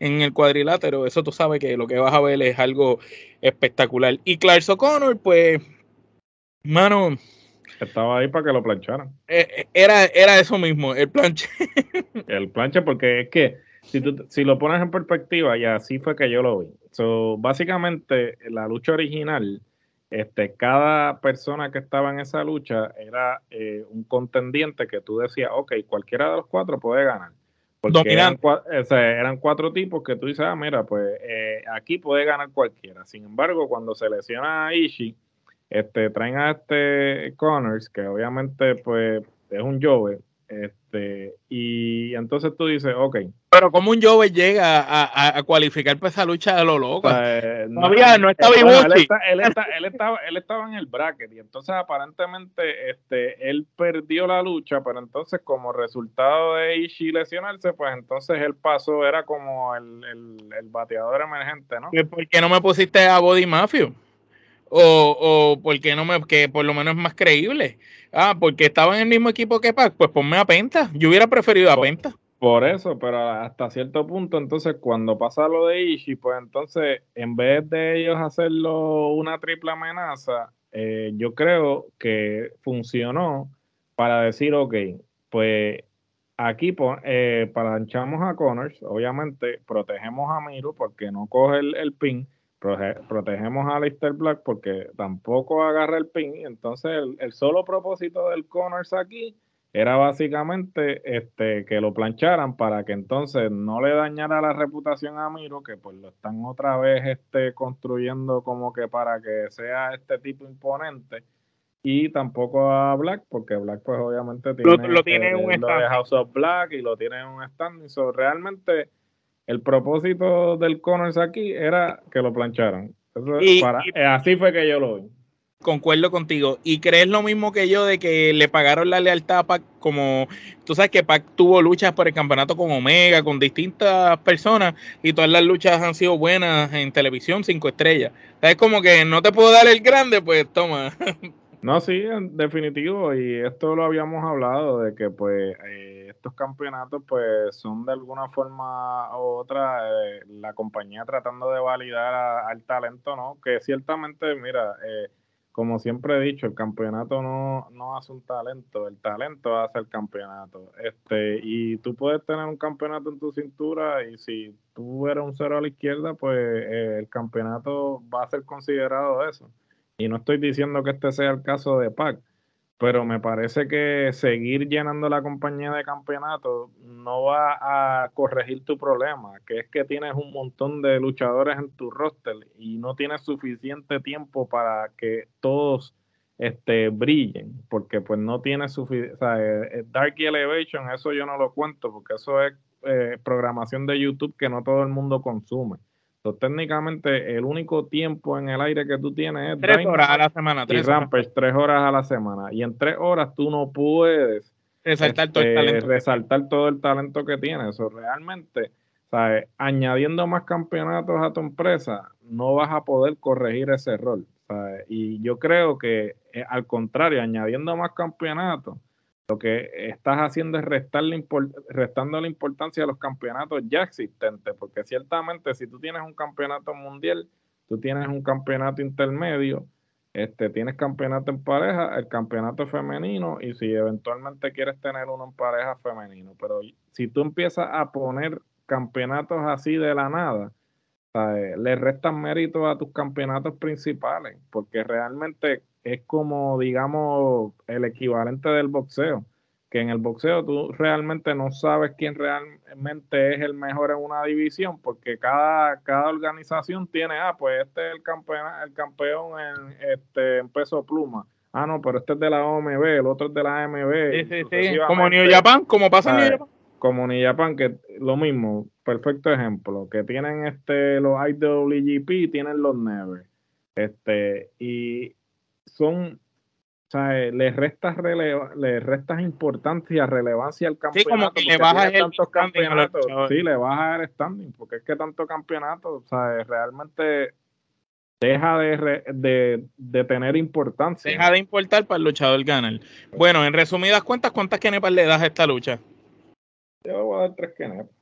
en el cuadrilátero, eso tú sabes que lo que vas a ver es algo espectacular. Y Clark O'Connor, pues, mano. Estaba ahí para que lo plancharan. Eh, eh, era, era eso mismo, el planche. el planche, porque es que si, tú, si lo pones en perspectiva, y así fue que yo lo vi. So, básicamente, la lucha original, este, cada persona que estaba en esa lucha era eh, un contendiente que tú decías, ok, cualquiera de los cuatro puede ganar. Porque eran, eran, cuatro tipos que tú dices, ah, mira, pues eh, aquí puede ganar cualquiera. Sin embargo, cuando se lesiona a Ishii, este, traen a este Connors, que obviamente pues es un Jove, este, y entonces tú dices, ok. Pero como un Jove llega a, cualificar para esa lucha de lo loco. no, había, no estaba él, él, él, estaba, él estaba en el bracket y entonces aparentemente este, él perdió la lucha, pero entonces como resultado de Ishii lesionarse, pues entonces el paso era como el, el, bateador emergente, ¿no? ¿Por qué no me pusiste a Body Mafia? O, o por qué no me, que por lo menos es más creíble. Ah, porque estaba en el mismo equipo que Pac, pues ponme a Penta. Yo hubiera preferido a Penta. Por eso, pero hasta cierto punto, entonces cuando pasa lo de Ishii, pues entonces en vez de ellos hacerlo una triple amenaza, eh, yo creo que funcionó para decir, ok, pues aquí eh, palanchamos a Connors, obviamente protegemos a Miro porque no coge el, el pin, protegemos a Lister Black porque tampoco agarra el pin. Entonces, el, solo propósito del Connors aquí era básicamente este que lo plancharan para que entonces no le dañara la reputación a Miro, que pues lo están otra vez este, construyendo como que para que sea este tipo imponente. Y tampoco a Black, porque Black pues obviamente tiene, lo, tiene un de House of Black y lo tiene en un standing. So, realmente el propósito del Connors aquí era que lo plancharan. Eh, así fue que yo lo vi. Concuerdo contigo. ¿Y crees lo mismo que yo de que le pagaron la lealtad a Pac como... Tú sabes que Pac tuvo luchas por el campeonato con Omega, con distintas personas, y todas las luchas han sido buenas en televisión, cinco estrellas. Es como que no te puedo dar el grande, pues toma. No, sí, en definitivo, y esto lo habíamos hablado, de que pues eh, estos campeonatos pues son de alguna forma u otra eh, la compañía tratando de validar al talento, ¿no? Que ciertamente, mira, eh, como siempre he dicho, el campeonato no, no hace un talento, el talento hace el campeonato. Este, y tú puedes tener un campeonato en tu cintura y si tú eres un cero a la izquierda, pues el campeonato va a ser considerado eso. Y no estoy diciendo que este sea el caso de Pac, pero me parece que seguir llenando la compañía de campeonatos no va a corregir tu problema, que es que tienes un montón de luchadores en tu roster y no tienes suficiente tiempo para que todos este, brillen, porque pues no tienes suficiente, o sea, eh, eh, Dark Elevation, eso yo no lo cuento, porque eso es eh, programación de YouTube que no todo el mundo consume técnicamente, el único tiempo en el aire que tú tienes es tres horas a la semana. Tres Rampage, tres horas a la semana. Y en tres horas tú no puedes resaltar, todo, el este, talento. resaltar todo el talento que tienes. Eso realmente, ¿sabes? añadiendo más campeonatos a tu empresa, no vas a poder corregir ese error. Y yo creo que, eh, al contrario, añadiendo más campeonatos, lo que estás haciendo es restarle restando la importancia a los campeonatos ya existentes, porque ciertamente si tú tienes un campeonato mundial, tú tienes un campeonato intermedio, este, tienes campeonato en pareja, el campeonato femenino, y si eventualmente quieres tener uno en pareja femenino, pero si tú empiezas a poner campeonatos así de la nada, le restan mérito a tus campeonatos principales, porque realmente es como, digamos, el equivalente del boxeo, que en el boxeo tú realmente no sabes quién realmente es el mejor en una división, porque cada, cada organización tiene, ah, pues este es el campeón, el campeón en, este, en peso pluma. Ah, no, pero este es de la OMB, el otro es de la AMB. Sí, sí, sí. Como New Japan, como pasa en New Japan. Como New Japan, que lo mismo, perfecto ejemplo, que tienen este los IWGP y tienen los Never. Este, y son, o sea, le restas, le restas importancia, relevancia al campeonato. Sí, como que le bajas el campeonatos. Sí, le bajas el standing, porque es que tanto campeonato, o sea, realmente deja de, de, tener importancia. Deja de importar para el luchador ganar. Bueno, en resumidas cuentas, ¿cuántas kenepas le das a esta lucha? Yo voy a dar tres kenepas.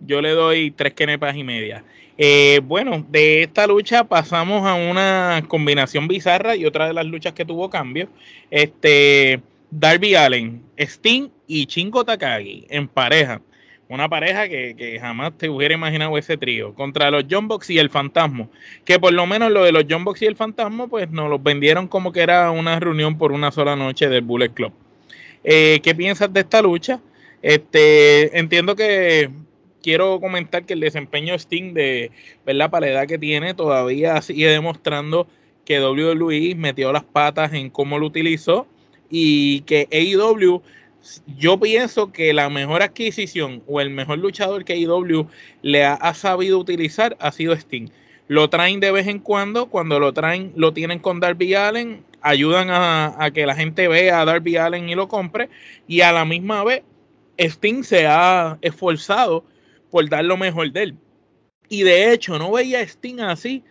Yo le doy tres kenepas y media. Eh, bueno, de esta lucha pasamos a una combinación bizarra y otra de las luchas que tuvo cambio. Este, Darby Allen, Sting y Chingo Takagi en pareja. Una pareja que, jamás te hubiera imaginado ese trío. Contra los John Box y el Fantasma. Que por lo menos lo de los John Box y el Fantasma, pues nos los vendieron como que era una reunión por una sola noche del Bullet Club. Eh, ¿Qué piensas de esta lucha? Este, entiendo que quiero comentar que el desempeño de Sting de ¿verdad? la edad que tiene todavía sigue demostrando que WWE metió las patas en cómo lo utilizó y que AEW yo pienso que la mejor adquisición o el mejor luchador que AEW le ha, sabido utilizar ha sido Sting. Lo traen de vez en cuando, cuando lo traen, lo tienen con Darby Allen, ayudan a, a que la gente vea a Darby Allen y lo compre, y a la misma vez Sting se ha esforzado por dar lo mejor de él. Y de hecho, no veía a Sting así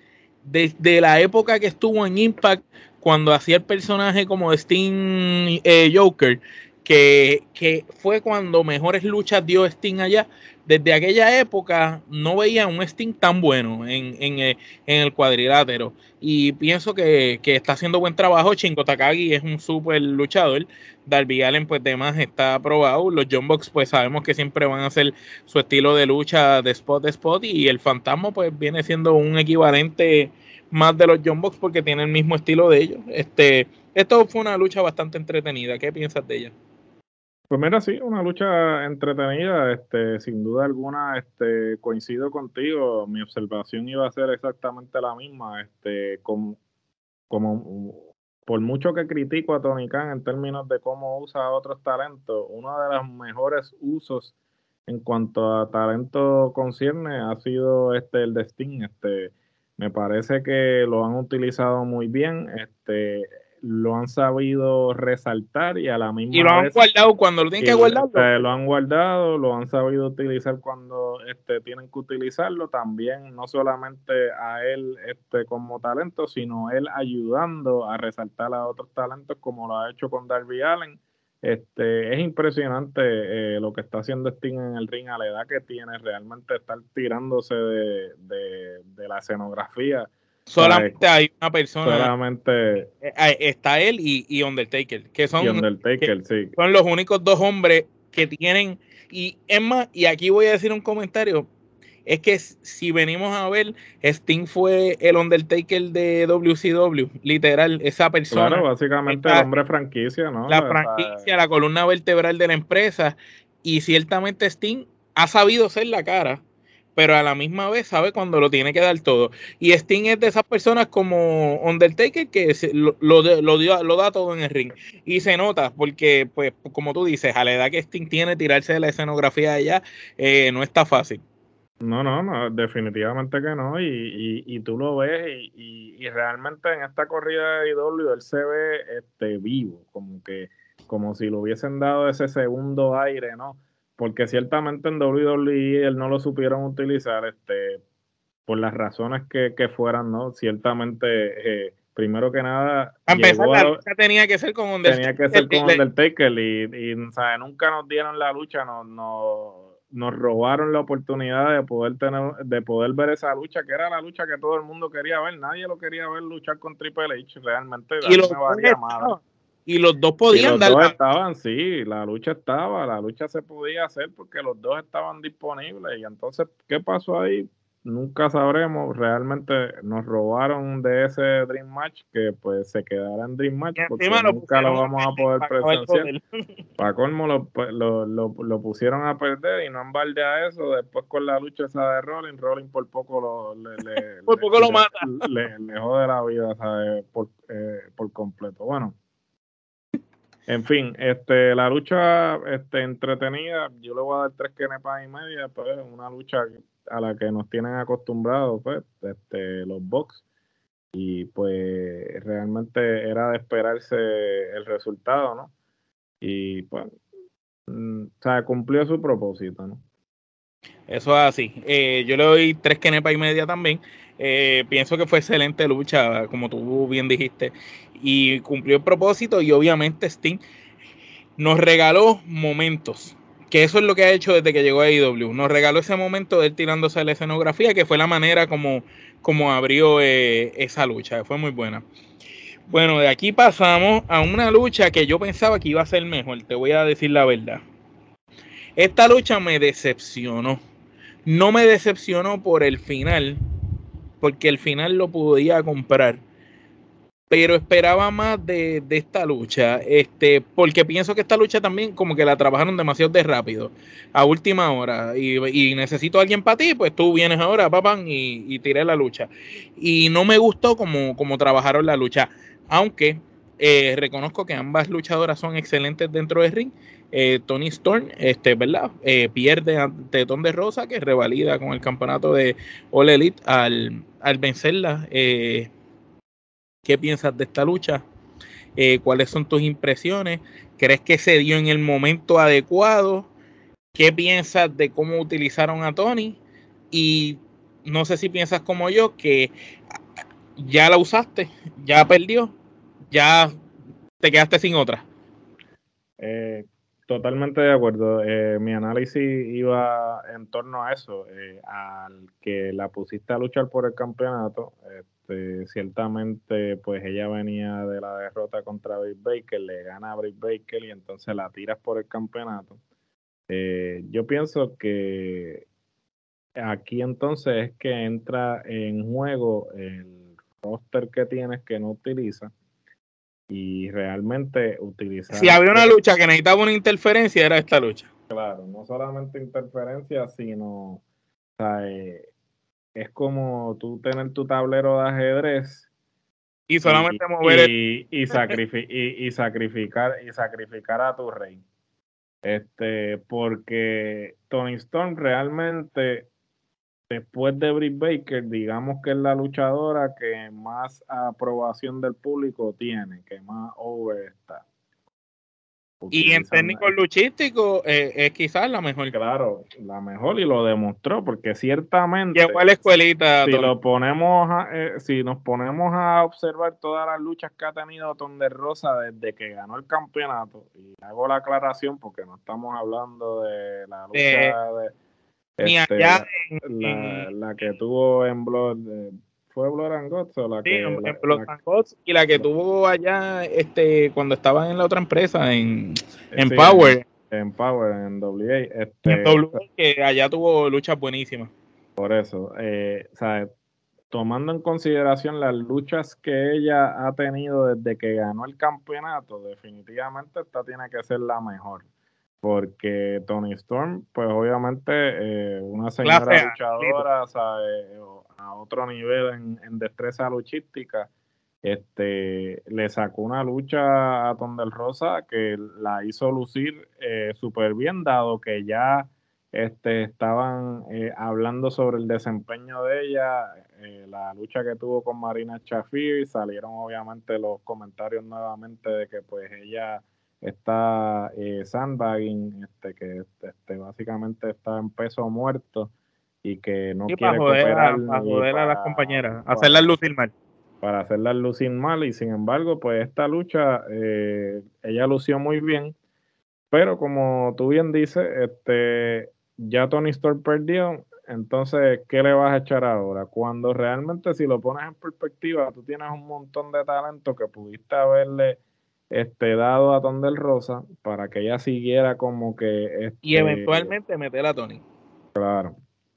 desde la época que estuvo en Impact, cuando hacía el personaje como Sting eh, Joker, que, que, fue cuando mejores luchas dio Sting allá. Desde aquella época no veía un Sting tan bueno en, en, eh, en el cuadrilátero. Y pienso que, que, está haciendo buen trabajo. Shingo Takagi es un súper luchador. Darby Allen, pues, demás está aprobado. Los John Box, pues, sabemos que siempre van a hacer su estilo de lucha de spot a spot. Y el Fantasma, pues, viene siendo un equivalente más de los John Box porque tiene el mismo estilo de ellos. Este, esto fue una lucha bastante entretenida. ¿Qué piensas de ella? Pues mira, sí, una lucha entretenida, este, sin duda alguna, este, coincido contigo, mi observación iba a ser exactamente la misma, este, como, como por mucho que critico a Tony Khan en términos de cómo usa otros talentos, uno de los mejores usos en cuanto a talento concierne ha sido este el de Sting, este, me parece que lo han utilizado muy bien, este, lo han sabido resaltar y a la misma y lo han guardado cuando lo tienen que guardar este, lo han guardado lo han sabido utilizar cuando este tienen que utilizarlo. También no solamente a él este como talento sino él ayudando a resaltar a otros talentos como lo ha hecho con Darby Allen. Este es impresionante eh, lo que está haciendo Sting en el ring a la edad que tiene. Realmente estar tirándose de, de la escenografía Solamente hay una persona. Solamente. Eh, eh, está él y, Undertaker. Que son, Undertaker, sí. son los únicos dos hombres que tienen. Y es más, y aquí voy a decir un comentario. Es que si venimos a ver, Sting fue el Undertaker de WCW, literal, esa persona. Claro, básicamente el hombre franquicia, ¿no? La franquicia, la columna vertebral de la empresa. Y ciertamente Sting ha sabido ser la cara pero a la misma vez sabe cuando lo tiene que dar todo. Y Sting es de esas personas como Undertaker que lo, lo, da todo en el ring. Y se nota, porque, pues, como tú dices, a la edad que Sting tiene, tirarse de la escenografía allá eh, no está fácil. No, no, no, definitivamente que no. Y, y, tú lo ves y, y, realmente en esta corrida de IW él se ve este, vivo, como que como si lo hubiesen dado ese segundo aire, ¿no? Porque ciertamente en WWE él no lo supieron utilizar, este, por las razones que, fueran, ¿no? Ciertamente, eh, primero que nada, a empezar, la lucha tenía que ser con Undertaker. Tenía que ser con Undertaker y, y nunca nos dieron la lucha, nos, nos, robaron la oportunidad de poder tener, de poder ver esa lucha, que era la lucha que todo el mundo quería ver, nadie lo quería ver luchar con Triple H, realmente. Y lo y los dos podían dar. Los dos estaban, sí, la lucha estaba, la lucha se podía hacer porque los dos estaban disponibles. Y entonces, ¿qué pasó ahí? Nunca sabremos. Realmente nos robaron de ese Dream Match que pues se quedará en Dream Match porque nunca lo vamos a poder presenciar. Para colmo pues, lo, lo, lo, pusieron a perder y no en balde a eso. Después con la lucha esa de Rolling, Rolling por poco lo, le, por poco lo mata. Le, le, jode la vida ¿sabes? Por, eh, por completo. Bueno en fin, este, la lucha este, entretenida, yo le voy a dar tres kenepas y media, pues una lucha a la que nos tienen acostumbrados, pues, este, los box. Y pues realmente era de esperarse el resultado, ¿no? Y pues, mm, o sea, cumplió su propósito, ¿no? Eso es así. Eh, yo le doy tres kenepas y media también. Eh, pienso que fue excelente lucha, como tú bien dijiste, y cumplió el propósito y obviamente Sting nos regaló momentos, que eso es lo que ha hecho desde que llegó a IW. Nos regaló ese momento de él tirándose a la escenografía, que fue la manera como, como abrió eh, esa lucha. Fue muy buena. Bueno, de aquí pasamos a una lucha que yo pensaba que iba a ser mejor, te voy a decir la verdad. Esta lucha me decepcionó. No me decepcionó por el final, porque el final lo podía comprar pero esperaba más de, esta lucha, este, porque pienso que esta lucha también como que la trabajaron demasiado de rápido, a última hora, y, necesito a alguien para ti, pues tú vienes ahora, papá, y, y tiré la lucha. Y no me gustó como, como trabajaron la lucha, aunque eh, reconozco que ambas luchadoras son excelentes dentro del ring. Eh, Tony Storm, este, ¿verdad? Eh, pierde ante Tom de Rosa, que revalida con el campeonato de All Elite al, al vencerla. ¿Qué piensas de esta lucha? ¿Cuáles son tus impresiones? ¿Crees que se dio en el momento adecuado? ¿Qué piensas de cómo utilizaron a Tony? Y no sé si piensas como yo que ya la usaste, ya perdió, ya te quedaste sin otra. Eh, totalmente de acuerdo. Eh, mi análisis iba en torno a eso, al que la pusiste a luchar por el campeonato. Este, ciertamente, pues ella venía de la derrota contra Britt Baker, le gana a Britt Baker y entonces la tiras por el campeonato. Eh, yo pienso que aquí entonces es que entra en juego el roster que tienes que no utiliza y realmente utilizar. Si había una lucha que necesitaba una interferencia, era esta lucha. Claro, no solamente interferencia, sino eh, es como tú tener tu tablero de ajedrez y solamente mover y, y, sacrificar y sacrificar a tu rey. Este, porque Tony Storm realmente después de Britt Baker, digamos que es la luchadora que más aprobación del público tiene, que más over está. Y en técnico luchístico eh, es quizás la mejor. Claro, la mejor y lo demostró, porque ciertamente. Llegó a la escuelita. Si, lo ponemos eh, si nos ponemos a observar todas las luchas que ha tenido Ton de Rosa desde que ganó el campeonato, y hago la aclaración porque no estamos hablando de la lucha de. Ni este, allá la, la, que tuvo en Blood fue Blood and o la que y la que tuvo allá este cuando estaban en la otra empresa en, en Power. en, Power en WA este, en WA que allá tuvo luchas buenísimas. por eso eh, tomando en consideración las luchas que ella ha tenido desde que ganó el campeonato definitivamente esta tiene que ser la mejor porque Tony Storm, pues obviamente eh, una señora luchadora, ¿sabe? a otro nivel en, destreza luchística, este, le sacó una lucha a Ton del Rosa que la hizo lucir eh, súper bien, dado que ya este, estaban eh, hablando sobre el desempeño de ella, eh, la lucha que tuvo con Marina Chafir, salieron obviamente los comentarios nuevamente de que pues ella está sandbagging, este, que este, básicamente está en peso muerto y que no quiere para cooperar para joder a las compañeras, hacerlas lucir mal. Para hacerlas lucir mal y sin embargo, pues esta lucha eh, ella lució muy bien, pero como tú bien dices, este ya Tony Storm perdió, entonces, ¿qué le vas a echar ahora? Cuando realmente si lo pones en perspectiva, tú tienes un montón de talento que pudiste haberle este, dado a Tondel Rosa para que ella siguiera como que... y este, eventualmente meter a Tony. Claro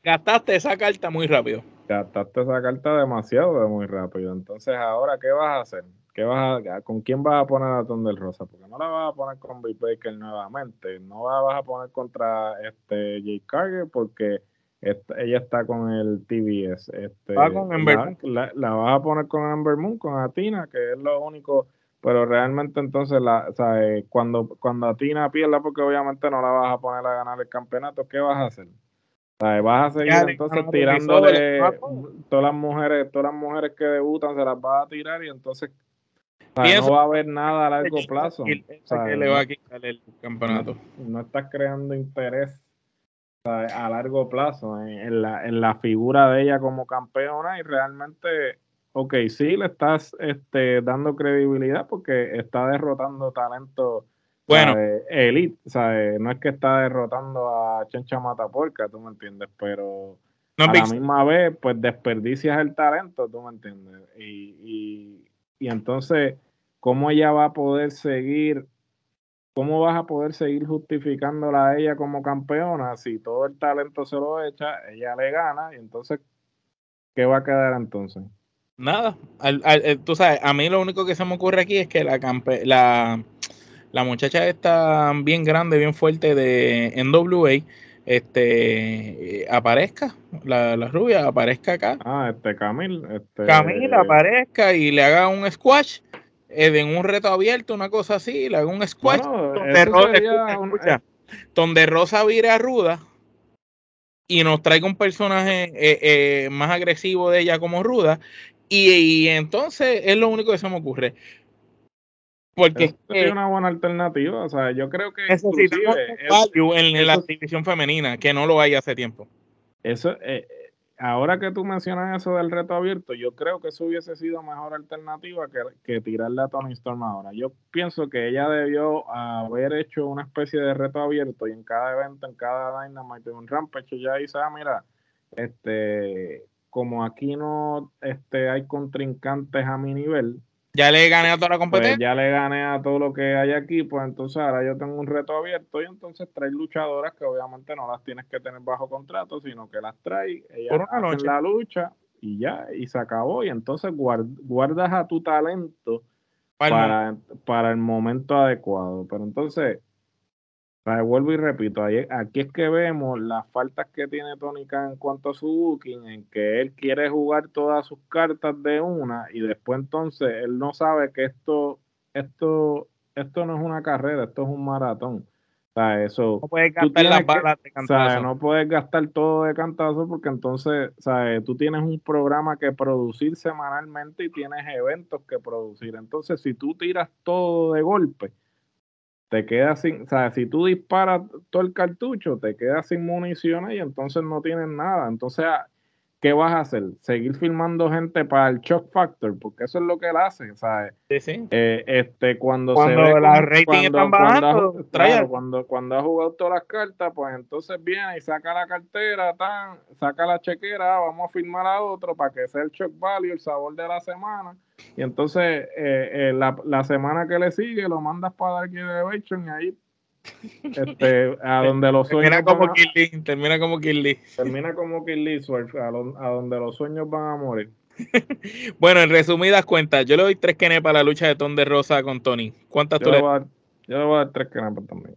gastaste esa carta muy rápido. Gastaste esa carta demasiado muy rápido. Entonces, ahora, ¿qué vas a hacer? ¿Qué vas a, ¿Con quién vas a poner a Ton del Rosa? Porque no la vas a poner con Bill Baker nuevamente. No la vas a poner contra este Jake Carger porque ella está con el TBS. Este, Va con Ember la, la, vas a poner con Amber Moon, con Atina, que es lo único. Pero realmente entonces, la, o cuando, cuando Atina pierda, porque obviamente no la vas a poner a ganar el campeonato, ¿qué vas a hacer? Vas a seguir entonces tirándole todas las mujeres, todas las mujeres que debutan se las vas a tirar y entonces no va a haber nada a largo plazo. le va a quitar el campeonato. No, estás creando interés a largo plazo en, la, en la figura de ella como campeona y realmente, ok, sí le estás este, dando credibilidad porque está derrotando talento Bueno, Elite, ¿sabes? no es que está derrotando a Chencha Mataporca, tú me entiendes, pero a la misma vez, pues desperdicias el talento, tú me entiendes. Y, y, y entonces, ¿cómo ella va a poder seguir ¿cómo vas a poder seguir justificándola a ella como campeona si todo el talento se lo echa, ella le gana y entonces, ¿qué va a quedar entonces? Nada, eh, tú sabes, a mí lo único que se me ocurre aquí es que la, la, la muchacha está bien grande, bien fuerte de NWA, este aparezca, la, rubia aparezca acá. Ah, este Camil. Este, Camil aparezca y le haga un squash en un reto abierto, una cosa así, le hago un squash donde, Rosa vire a Ruda y nos traiga un personaje eh, eh, más agresivo de ella como Ruda. Y, entonces es lo único que se me ocurre. Porque es una buena alternativa. O sea, yo creo que en la división femenina, que no lo hay hace tiempo. Eso, eh, ahora que tú mencionas eso del reto abierto, yo creo que eso hubiese sido mejor alternativa que, tirarle a Tony Storm ahora. Yo pienso que ella debió haber hecho una especie de reto abierto y en cada evento, en cada Dynamite, un Rampage, ya dice, ah, mira, este, como aquí no este, hay contrincantes a mi nivel, ya le gané a toda la competencia. Pues ya le gané a todo lo que hay aquí, pues entonces ahora yo tengo un reto abierto y entonces trae luchadoras que obviamente no las tienes que tener bajo contrato, sino que las trae, ellas hacen la lucha y ya, y se acabó. Y entonces guardas a tu talento para, para el momento adecuado. Pero entonces, vuelvo y repito, aquí es que vemos las faltas que tiene Tony Khan en cuanto a su booking, en que él quiere jugar todas sus cartas de una y después entonces él no sabe que esto, esto, esto no es una carrera, esto es un maratón. O sea, eso, no puedes gastar las balas de cantazo. no puedes gastar todo de cantazo porque entonces, ¿sabes? tú tienes un programa que producir semanalmente y tienes eventos que producir. Entonces, si tú tiras todo de golpe, te quedas sin, o sea, si tú disparas todo el cartucho, te quedas sin municiones y entonces no tienes nada. Entonces, ¿qué vas a hacer? Seguir filmando gente para el shock factor, porque eso es lo que él hace, ¿sabes? Sí, sí. Eh, este, cuando, cuando se ve la rating cuando, bajando, cuando, cuando, ha jugado todas las cartas, pues entonces viene y saca la cartera, tan, saca la chequera, vamos a firmar a otro para que sea el shock value, el sabor de la semana. Y entonces eh, eh, la, la, semana que le sigue lo mandas para Dark Elevation y ahí este, a donde los sueños termina como Kill termina como Kill termina como a, a, donde los sueños van a morir. Bueno en resumidas cuentas yo le doy tres kenes para la lucha de Ton de Rosa con Tony. ¿cuántas yo tú le dar, yo le voy a dar tres kenes también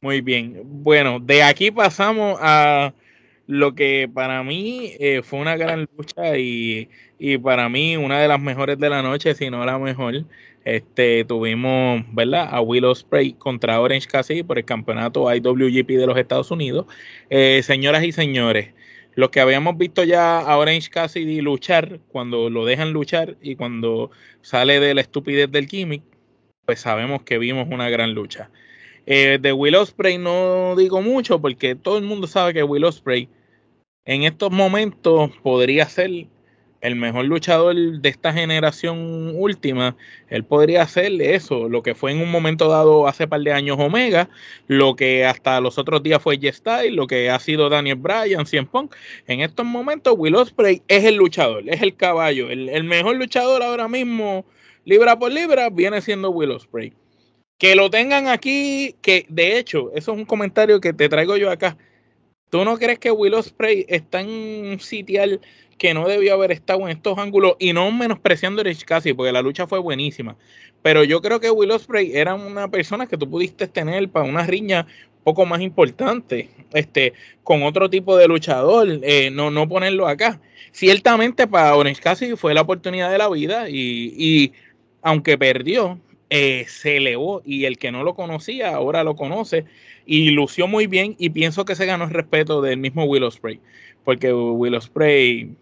muy bien. Bueno de aquí pasamos a lo que para mí eh, fue una gran lucha y, y, para mí una de las mejores de la noche, si no la mejor. Este, tuvimos, ¿verdad? A Willow Spray contra Orange Cassidy por el campeonato IWGP de los Estados Unidos. Eh, señoras y señores, los que habíamos visto ya a Orange Cassidy luchar, cuando lo dejan luchar y cuando sale de la estupidez del gimmick, pues sabemos que vimos una gran lucha. Eh, de Willow Spray no digo mucho porque todo el mundo sabe que Willow Spray en estos momentos podría ser el mejor luchador de esta generación última, él podría hacer eso, lo que fue en un momento dado hace par de años Omega, lo que hasta los otros días fue J-Style, lo que ha sido Daniel Bryan, Cien Punk. En estos momentos, Will Ospreay es el luchador, es el caballo, el, mejor luchador ahora mismo, libra por libra, viene siendo Will Ospreay. Que lo tengan aquí, que de hecho, eso es un comentario que te traigo yo acá. ¿Tú no crees que Will Ospreay está en un sitial que no debió haber estado en estos ángulos y no menospreciando a Rich Cassie, porque la lucha fue buenísima. Pero yo creo que Will Ospreay era una persona que tú pudiste tener para una riña poco más importante, este, con otro tipo de luchador, eh, no, no ponerlo acá. Ciertamente para Orange Cassidy fue la oportunidad de la vida y, y aunque perdió, eh, se elevó y el que no lo conocía ahora lo conoce y lució muy bien y pienso que se ganó el respeto del mismo Will Ospreay porque Will Ospreay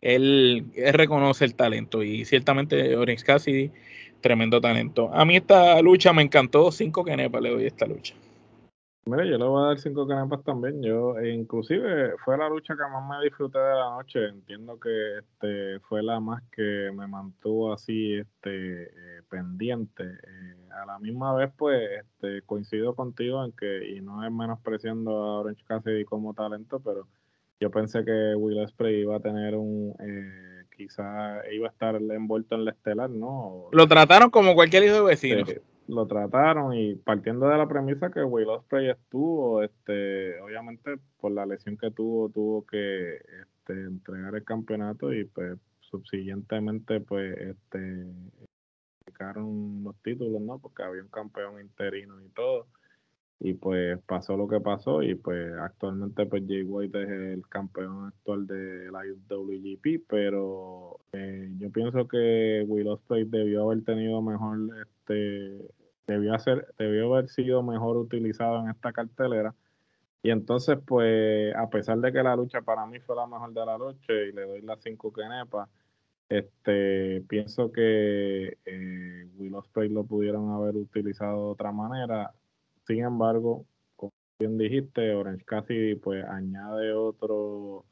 él, reconoce el talento y ciertamente Orange Cassidy, tremendo talento. A mí esta lucha me encantó, cinco que le doy esta lucha. Mira, yo le voy a dar cinco canepas también. Yo, e inclusive, fue la lucha que más me disfruté de la noche. Entiendo que este fue la más que me mantuvo así, este, eh, pendiente. Eh, a la misma vez, pues, este, coincido contigo en que, y no es menospreciando a Orange Cassidy como talento, pero yo pensé que Will Spray iba a tener un, eh, quizá iba a estar envuelto en la estelar, ¿no? Lo trataron como cualquier hijo de vecino lo trataron y partiendo de la premisa que Will Ospreay estuvo, este, obviamente por la lesión que tuvo, tuvo que este, entregar el campeonato y pues subsiguientemente pues este los títulos, ¿no? Porque había un campeón interino y todo. Y pues pasó lo que pasó y pues actualmente pues Jay White es el campeón actual de la WGP, pero eh, yo pienso que Will Ospreay debió haber tenido mejor este debió, hacer, debió haber sido mejor utilizado en esta cartelera. Y entonces, pues, a pesar de que la lucha para mí fue la mejor de la noche y le doy las cinco quenepas, este, pienso que eh, Will Ospreay lo pudieron haber utilizado de otra manera. Sin embargo, como bien dijiste, Orange Cassidy pues añade otro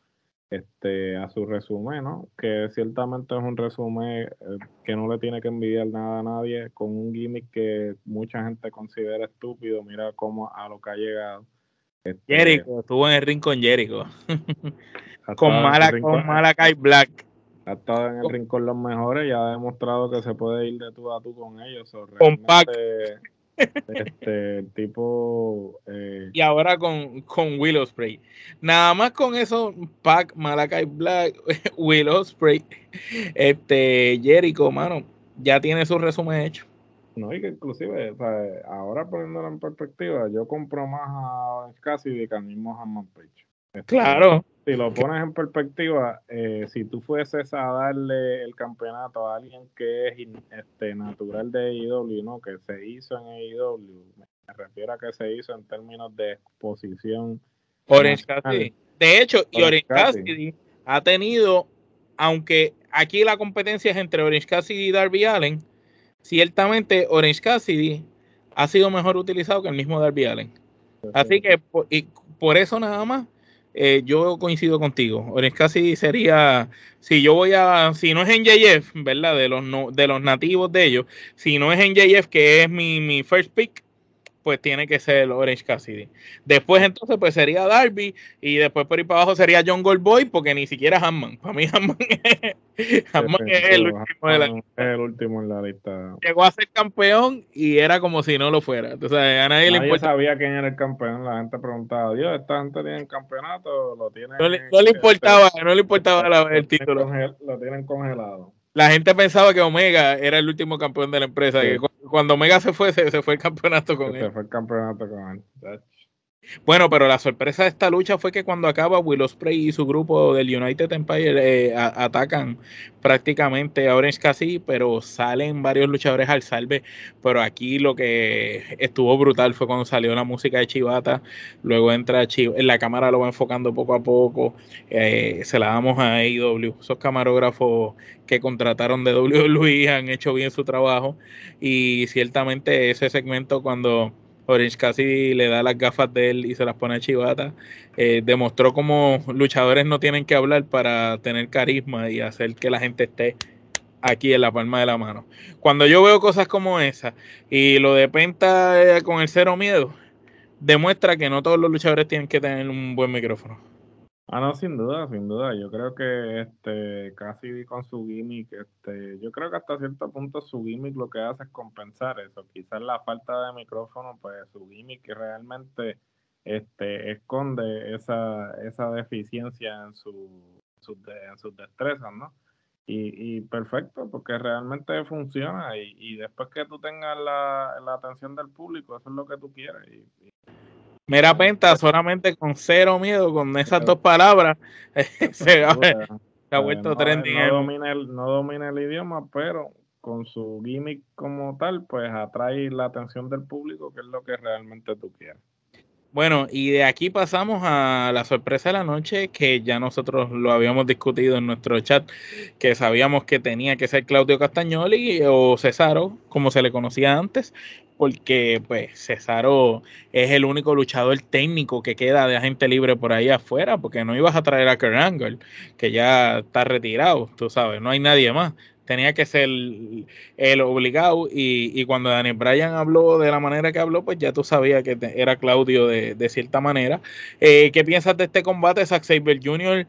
este, a su resumen, ¿no? Que ciertamente es un resumen eh, que no le tiene que envidiar nada a nadie, con un gimmick que mucha gente considera estúpido. Mira cómo a lo que ha llegado. Este, Jericho, estuvo en el ring con Jericho. con, Mala, con Malakai Black. Ha estado en el rincón los mejores y ha demostrado que se puede ir de tú a tú con ellos. con este, el tipo. Eh, y ahora con, con Willow Spray. Nada más con eso, Pac, Malakai Black, Willow Spray, este, Jericho, mano, ya tiene su resumen hecho. No, y que inclusive, o sea, ahora poniéndolo en perspectiva, yo compro más a Cassidy que al mismo Hammond Page. Este, claro si lo pones en perspectiva, eh, si tú fueses a darle el campeonato a alguien que es este, natural de AEW, ¿no? que se hizo en AEW, me refiero a que se hizo en términos de exposición. Orange Cassidy. De hecho, y Orange Cassidy ha tenido, aunque aquí la competencia es entre Orange Cassidy y Darby Allen, ciertamente Orange Cassidy ha sido mejor utilizado que el mismo Darby Allen. Así que y por eso nada más eh, yo coincido contigo. Orange casi sería, si yo voy a, si no es en JF, ¿verdad? De los, de los nativos de ellos, si no es en JF, que es mi, mi first pick, pues tiene que ser Orange Cassidy. Después entonces pues sería Darby y después por ahí para abajo sería John Goldboy porque ni siquiera Hammond. Para mí Hammond es, el último, de la lista. el último en la lista. Llegó a ser campeón y era como si no lo fuera. Entonces a nadie, le importa. sabía quién era el campeón. La gente preguntaba, Dios, esta gente tiene el campeonato, lo tiene. No le, no le importaba, no le importaba el título. Lo tienen congelado la gente pensaba que Omega era el último campeón de la empresa. Que cuando Omega se fue, se, fue el campeonato con él. Se fue el campeonato con él. Bueno, pero la sorpresa de esta lucha fue que cuando acaba Will Spray y su grupo del United Empire eh, atacan prácticamente a Orange Cassidy, pero salen varios luchadores al salve. Pero aquí lo que estuvo brutal fue cuando salió la música de Chivata, luego entra Chiv en la cámara lo va enfocando poco a poco, eh, se la damos a AEW. Esos camarógrafos que contrataron de WWE han hecho bien su trabajo y ciertamente ese segmento cuando Orange casi le da las gafas de él y se las pone a Chivata. Eh, demostró como luchadores no tienen que hablar para tener carisma y hacer que la gente esté aquí en la palma de la mano. Cuando yo veo cosas como esa y lo de Penta eh, con el cero miedo, demuestra que no todos los luchadores tienen que tener un buen micrófono. Ah, no, sin duda, sin duda. Yo creo que este casi con su gimmick, este, yo creo que hasta cierto punto su gimmick lo que hace es compensar eso. Quizás la falta de micrófono, pues su gimmick realmente este, esconde esa, esa deficiencia en, su, en sus destrezas, ¿no? Y, y, perfecto, porque realmente funciona y, y después que tú tengas la, la, atención del público, eso es lo que tú quieres. Y, Mira Penta, solamente con cero miedo, con esas dos palabras, se, ha, vuelto no, trending. No domina, el, no domina el idioma, pero con su gimmick como tal, pues atrae la atención del público, que es lo que realmente tú quieres. Bueno, y de aquí pasamos a la sorpresa de la noche, que ya nosotros lo habíamos discutido en nuestro chat, que sabíamos que tenía que ser Claudio Castagnoli o Cesaro, como se le conocía antes, porque pues Cesaro es el único luchador técnico que queda de agente libre por ahí afuera, porque no ibas a traer a Kurt Angle, que ya está retirado, tú sabes, no hay nadie más. Tenía que ser el, obligado y, cuando Daniel Bryan habló de la manera que habló, pues ya tú sabías que era Claudio de, cierta manera. Eh, ¿Qué piensas de este combate? Zack Saber Jr.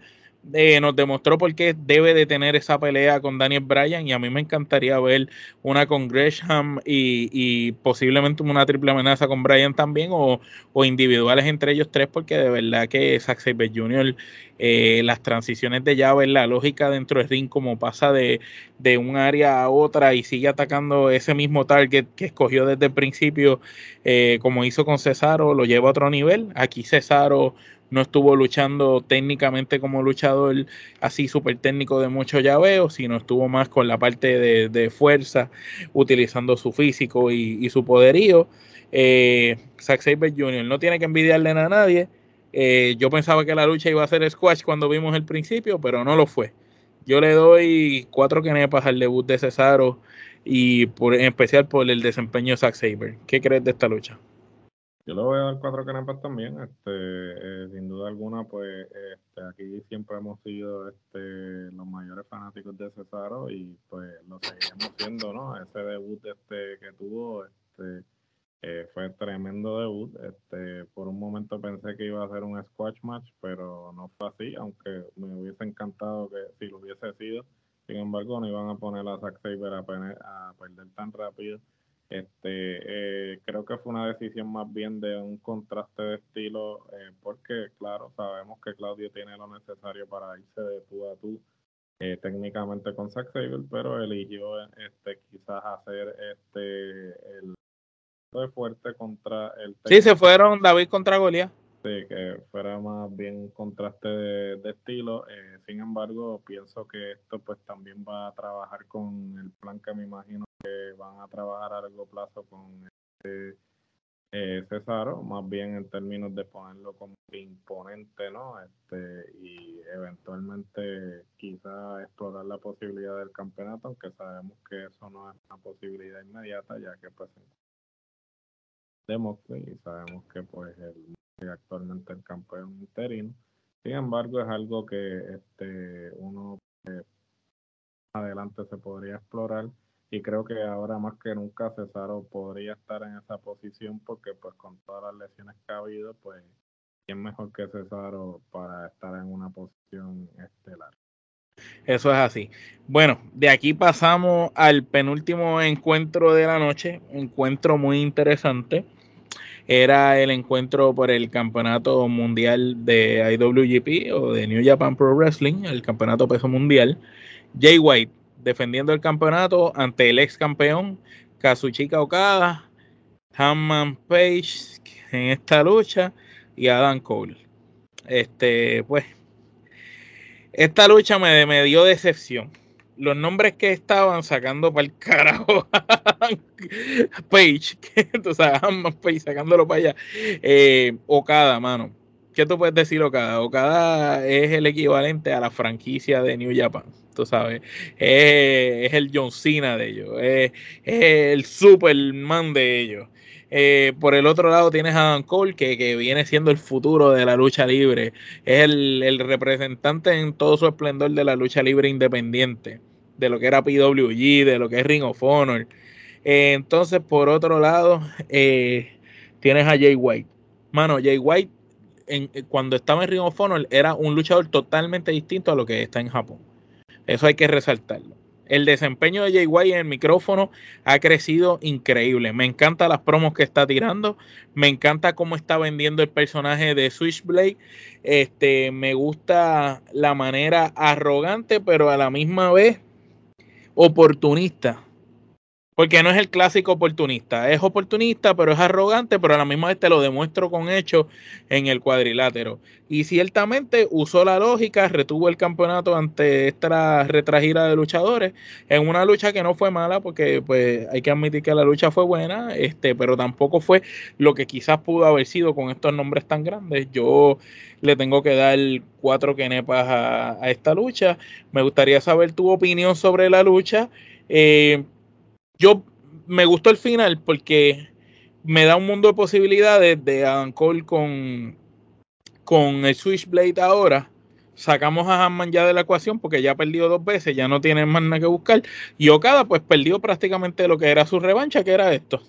Eh, nos demostró por qué debe de tener esa pelea con Daniel Bryan y a mí me encantaría ver una con Gresham y, posiblemente una triple amenaza con Bryan también o, individuales entre ellos tres porque de verdad que Zack Saber Jr. Eh, las transiciones de llave, la lógica dentro del ring como pasa de, de un área a otra y sigue atacando ese mismo target que escogió desde el principio eh, como hizo con Cesaro, lo lleva a otro nivel. Aquí Cesaro no estuvo luchando técnicamente como luchador así súper técnico de mucho llaveo, sino estuvo más con la parte de, fuerza, utilizando su físico y, su poderío. Eh, Zack Saber Jr. no tiene que envidiarle a nadie. Eh, yo pensaba que la lucha iba a ser squash cuando vimos el principio, pero no lo fue. Yo le doy cuatro quenepas al debut de Cesaro y por, en especial por el desempeño de Zack Saber. ¿Qué crees de esta lucha? Yo le voy a dar cuatro canepas también, este, eh, sin duda alguna, pues este, aquí siempre hemos sido este, los mayores fanáticos de Cesaro y pues lo seguimos siendo, ¿no? Ese debut este, que tuvo este, eh, fue tremendo debut. Este, por un momento pensé que iba a ser un squash match, pero no fue así, aunque me hubiese encantado que si lo hubiese sido. Sin embargo, no iban a poner a Zack Saber a perder tan rápido. Este, eh, creo que fue una decisión más bien de un contraste de estilo, eh, porque claro, sabemos que Claudio tiene lo necesario para irse de tú a tú eh, técnicamente con Zack Saber, pero eligió este, quizás hacer este el de fuerte contra el Sí, se fueron David contra Goliat. Sí, que fuera más bien un contraste de, de estilo. sin embargo, pienso que esto pues también va a trabajar con el plan que me imagino van a trabajar a largo plazo con este eh, más bien en términos de ponerlo como imponente, ¿no? Este, y eventualmente quizá explorar la posibilidad del campeonato, aunque sabemos que eso no es una posibilidad inmediata, ya que pues y sabemos que pues el, actualmente el campeón interino. Sin embargo, es algo que este uno eh, adelante se podría explorar y creo que ahora más que nunca Cesaro podría estar en esa posición porque pues con todas las lesiones que ha habido pues quién mejor que Cesaro para estar en una posición estelar. Eso es así. Bueno, de aquí pasamos al penúltimo encuentro de la noche, encuentro muy interesante. Era el encuentro por el campeonato mundial de IWGP o de New Japan Pro Wrestling, el campeonato peso mundial. Jay White defendiendo el campeonato ante el ex campeón Kazuchika Okada, Hanman Page en esta lucha y Adam Cole. Este, pues, esta lucha me, dio decepción. Los nombres que estaban sacando para el carajo Page, que, o sea, Hanman Page sacándolo para allá. Eh, Okada, mano. ¿Qué tú puedes decir, Okada? Okada es el equivalente a la franquicia de New Japan tú sabes. es el John Cena de ellos, es, el Superman de ellos. Eh, por el otro lado tienes a Adam Cole, que, viene siendo el futuro de la lucha libre. Es el, representante en todo su esplendor de la lucha libre independiente, de lo que era PWG, de lo que es Ring of Honor. Eh, entonces, por otro lado, eh, tienes a Jay White. Mano, Jay White, cuando estaba en Ring of era un luchador totalmente distinto a lo que está en Japón. Eso hay que resaltarlo. El desempeño de Jay White en el micrófono ha crecido increíble. Me encanta las promos que está tirando. Me encanta cómo está vendiendo el personaje de Switchblade. Este, me gusta la manera arrogante, pero a la misma vez oportunista porque no es el clásico oportunista. Es oportunista, pero es arrogante, pero a la misma vez te lo demuestro con hechos en el cuadrilátero. Y ciertamente usó la lógica, retuvo el campeonato ante esta retragida de luchadores en una lucha que no fue mala, porque pues hay que admitir que la lucha fue buena, este, pero tampoco fue lo que quizás pudo haber sido con estos nombres tan grandes. Yo le tengo que dar cuatro quenepas a, a esta lucha. Me gustaría saber tu opinión sobre la lucha. Eh, yo me gustó el final porque me da un mundo de posibilidades de Adam Cole con, con el Switchblade ahora. Sacamos a Hanman ya de la ecuación porque ya ha perdido dos veces, ya no tiene más nada que buscar. Y Okada pues perdió prácticamente lo que era su revancha, que era esto.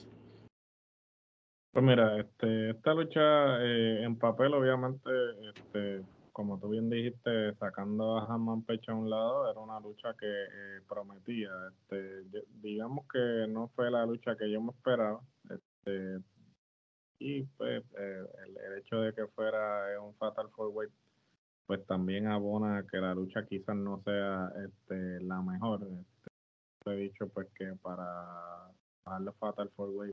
Pues mira, este, esta lucha eh, en papel obviamente este, como tú bien dijiste, sacando a Hammond Pecho a un lado, era una lucha que eh, prometía. Este, digamos que no fue la lucha que yo me esperaba. Este, y pues eh, el, hecho de que fuera eh, un Fatal Four Way, pues también abona que la lucha quizás no sea este, la mejor. Este, he dicho pues que para darle Fatal Four Way,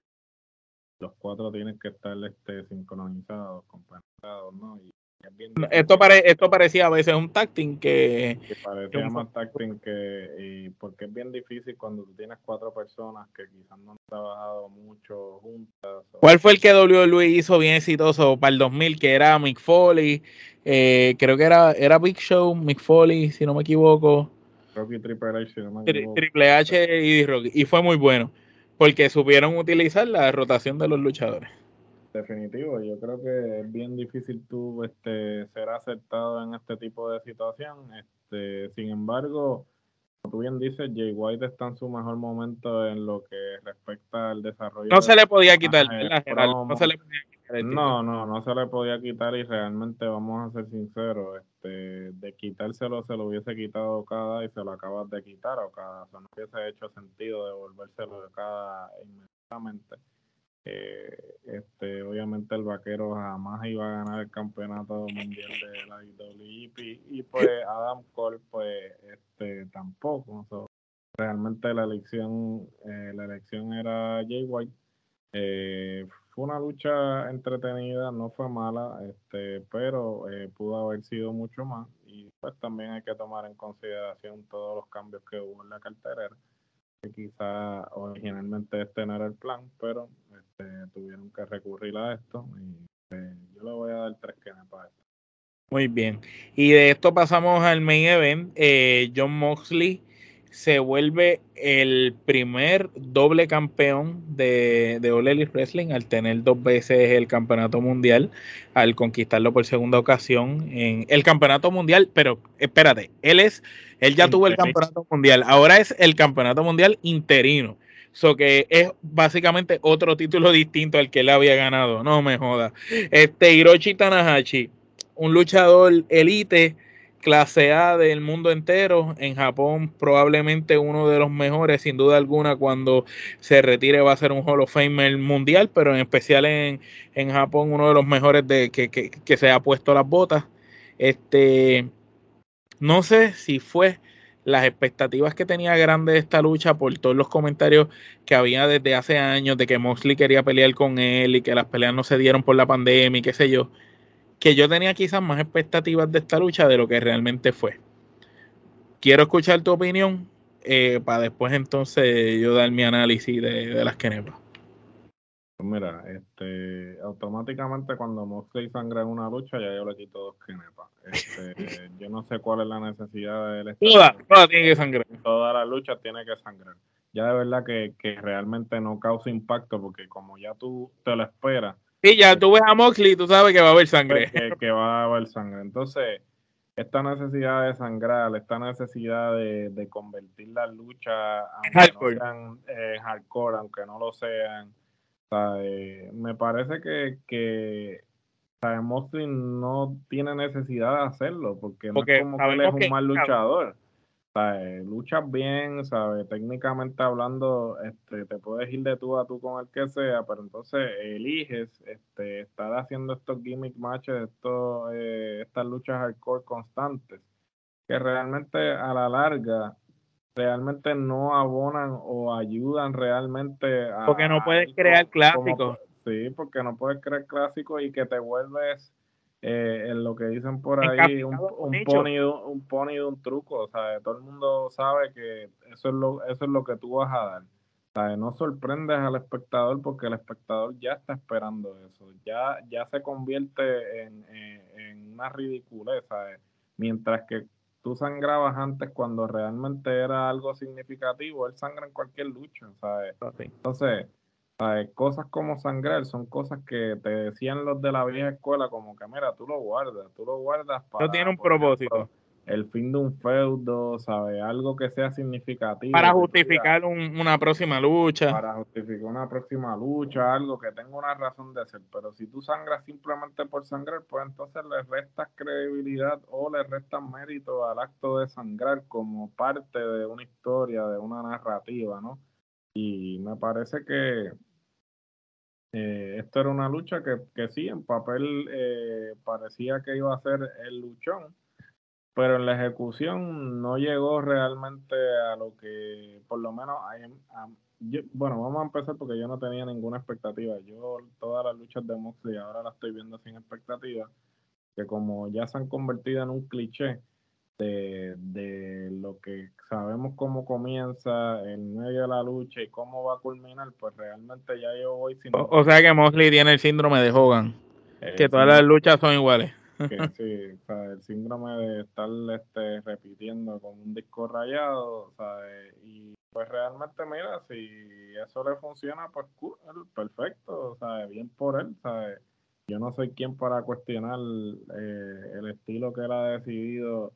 los cuatro tienen que estar este, sincronizados, compensados, ¿no? Esto, pare, esto parecía a veces un tacting que... que parecía más tacting que... porque es bien difícil cuando tú tienes cuatro personas que quizás no han trabajado mucho juntas. ¿Cuál fue el que WWE hizo bien exitoso para el 2000? Que era Mick Foley, eh, creo que era, era Big Show, Mick Foley, si no me equivoco. Rocky Triple H, Triple H y Rocky. Y fue muy bueno, porque supieron utilizar la rotación de los luchadores. Definitivo, yo creo que es bien difícil tú este, ser aceptado en este tipo de situación. Este, sin embargo, como tú bien dices, Jay White está en su mejor momento en lo que respecta al desarrollo. No se le podía quitar, no se le podía quitar. No, no, no se le podía quitar y realmente vamos a ser sinceros, este, de quitárselo se lo hubiese quitado cada y se lo acabas de quitar o cada, o sea, no hubiese hecho sentido devolvérselo de cada inmediatamente eh, este, obviamente el vaquero jamás iba a ganar el campeonato mundial de la IWGP y pues Adam Cole pues este tampoco realmente la elección eh, la elección era Jay White. Eh, fue una lucha entretenida no fue mala este pero pudo haber sido mucho más y pues también hay que tomar en consideración todos los cambios que hubo en la carterera que quizá originalmente este no era el plan pero este, tuvieron que recurrir a esto y eh, yo le voy a dar tres quenes para esto. Muy bien. Y de esto pasamos al main event. Eh, John Moxley se vuelve el primer doble campeón de, de All Elite Wrestling al tener dos veces el campeonato mundial, al conquistarlo por segunda ocasión en el campeonato mundial. Pero espérate, él es, él ya tuvo el campeonato mundial, ahora es el campeonato mundial interino. So que es básicamente otro título distinto al que él había ganado. No me joda. Este Hiroshi Tanahashi, un luchador elite, clase A del mundo entero. En Japón, probablemente uno de los mejores, sin duda alguna. Cuando se retire, va a ser un Hall of Famer mundial, pero en especial en, en Japón, uno de los mejores de que, que, que se ha puesto las botas. Este, no sé si fue las expectativas que tenía grande de esta lucha por todos los comentarios que había desde hace años de que Moxley quería pelear con él y que las peleas no se dieron por la pandemia y qué sé yo, que yo tenía quizás más expectativas de esta lucha de lo que realmente fue. Quiero escuchar tu opinión eh, para después entonces yo dar mi análisis de, de las quenepas. Pues mira, este, automáticamente cuando Moxley sangra en una lucha, ya yo le quito dos kenepas. Este, yo no sé cuál es la necesidad de él. Toda, toda tiene que sangrar. Toda la lucha tiene que sangrar. Ya de verdad que, que realmente no causa impacto, porque como ya tú te lo esperas. Sí, ya tú ves a Moxley tú sabes que va a haber sangre. Que, que va a haber sangre. Entonces, esta necesidad de sangrar, esta necesidad de, de convertir la lucha aunque no sean eh, hardcore, aunque no lo sean eh, me parece que, que no tiene necesidad de hacerlo, porque, no es como que él es un mal luchador. Eh, luchas bien, ¿sabes? Técnicamente hablando, este, te puedes ir de tú a tú con el que sea, pero entonces eliges este, estar haciendo estos gimmick matches, estos, eh, estas luchas hardcore constantes, que realmente a la larga realmente no abonan o ayudan realmente a... Porque no puedes crear clásicos. sí, porque no puedes crear clásicos y que te vuelves eh, en lo que dicen por ahí un, un, pony, un pony de un truco. O sea, todo el mundo sabe que eso es lo, eso es lo que tú vas a dar. O sea, no sorprendes al espectador porque el espectador ya está esperando eso. Ya, ya se convierte en, en, una ridiculez. Mientras que tú sangrabas antes cuando realmente era algo significativo, él sangra en cualquier lucha, ¿sabes? Entonces, Cosas como sangrar son cosas que te decían los de la vieja escuela, como que mira, tú lo guardas, tú lo guardas para. No tiene un propósito el fin de un feudo, ¿sabes? Algo que sea significativo. Para justificar una próxima lucha. Para justificar una próxima lucha, algo que tenga una razón de ser. Pero si tú sangras simplemente por sangrar, pues entonces le restas credibilidad o le restas mérito al acto de sangrar como parte de una historia, de una narrativa, ¿no? Y me parece que eh, esto era una lucha que, que sí, en papel eh, parecía que iba a ser el luchón pero en la ejecución no llegó realmente a lo que, por lo menos, bueno, vamos a empezar porque yo no tenía ninguna expectativa. Yo todas las luchas de Moxley ahora las estoy viendo sin expectativa, que como ya se han convertido en un cliché de, de lo que sabemos cómo comienza en medio de la lucha y cómo va a culminar, pues realmente ya yo voy sin... O, sea que Moxley tiene el síndrome de Hogan, que todas las luchas son iguales. Que sí, o sea, el síndrome de estar este, repitiendo con un disco rayado, ¿sabes? Y pues realmente, mira, si eso le funciona, pues perfecto, ¿sabes? Bien por él, ¿sabes? Yo no soy quien para cuestionar eh, el estilo que él ha decidido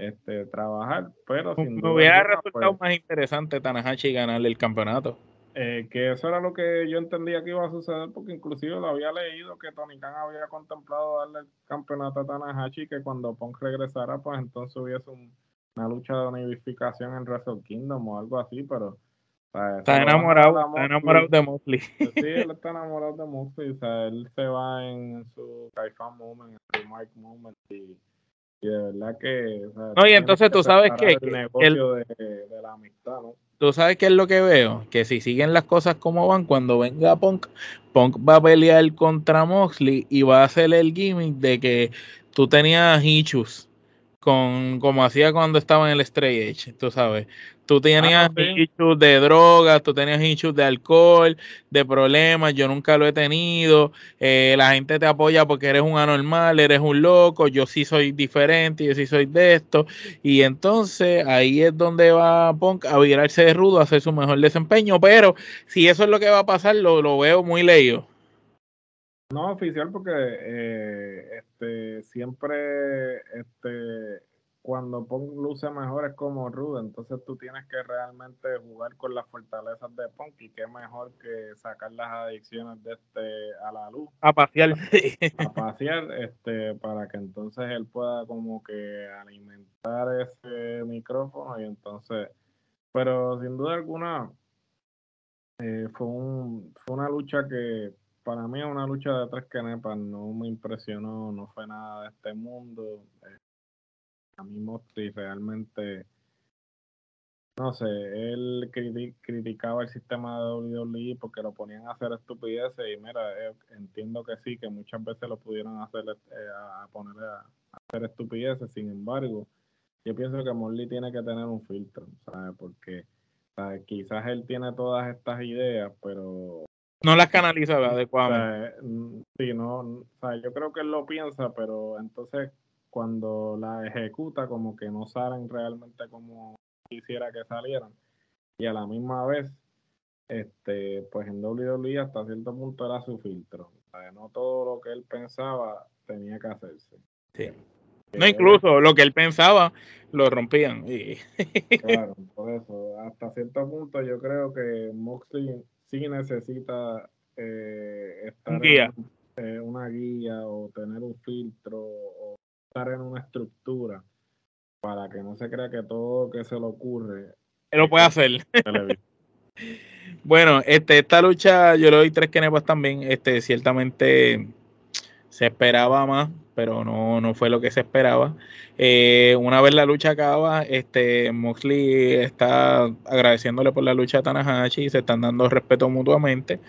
este, trabajar, pero sin Me hubiera resultado pues más interesante Tanahashi ganarle el campeonato. Eh, que eso era lo que yo entendía que iba a suceder, porque inclusive lo había leído que Tony Khan había contemplado darle el campeonato a Tanahashi, que cuando Punk regresara, pues entonces hubiese una lucha de unificación en Wrestle Kingdom o algo así, pero... está enamorado, está enamorado de Mosley. Sí, él está enamorado de Mosley, o sea, él se va en su Kaifan Moment, en su Mike Moment, y, de verdad que... no, y entonces tú sabes que... El negocio de, de la amistad, ¿no? ¿Tú sabes qué es lo que veo? Que si siguen las cosas como van, cuando venga Punk, Punk va a pelear contra Moxley y va a hacer el gimmick de que tú tenías issues con como hacía cuando estaba en el Stray Edge, tú sabes. Tú tenías ah, issues de drogas, tú tenías issues de alcohol, de problemas, yo nunca lo he tenido. Eh, la gente te apoya porque eres un anormal, eres un loco, yo sí soy diferente, yo sí soy de esto. Y entonces ahí es donde va Punk a virarse de rudo, a hacer su mejor desempeño. Pero si eso es lo que va a pasar, lo, lo veo muy leído. No, oficial, porque eh, este, siempre este, cuando Punk luce mejor es como Rude, entonces tú tienes que realmente jugar con las fortalezas de Punk y qué mejor que sacar las adicciones de este a la luz. A pasear. A pasear, este, para que entonces él pueda como que alimentar ese micrófono y entonces, pero sin duda alguna eh, fue, un, fue una lucha que para mí es una lucha de tres canepas, no me impresionó, no fue nada de este mundo. Eh, a mí Moxley realmente, no sé, él criticaba el sistema de WWE porque lo ponían a hacer estupideces y mira, eh, entiendo que sí, que muchas veces lo pudieron hacer eh, a poner a, hacer estupideces, sin embargo, yo pienso que Morley tiene que tener un filtro, ¿sabes? Porque quizás él tiene todas estas ideas, pero no las canaliza adecuadamente. Mm, sí, no, o sea, yo creo que él lo piensa, pero entonces cuando la ejecuta como que no salen realmente como quisiera que salieran. Y a la misma vez, este, pues en WWE hasta cierto punto era su filtro. O sea, no todo lo que él pensaba tenía que hacerse. Sí. No, incluso lo que él pensaba lo rompían. Y... claro, por eso, hasta cierto punto yo creo que Moxley sí necesita eh, estar en eh, una guía o tener un filtro o estar en una estructura para que no se crea que todo que se le ocurre lo puede hacer. bueno este esta lucha yo le doy tres kenepas también. Este ciertamente se esperaba más pero no, no fue lo que se esperaba. Eh, una vez la lucha acaba, este Moxley está agradeciéndole por la lucha a Tanahashi y se están dando respeto mutuamente.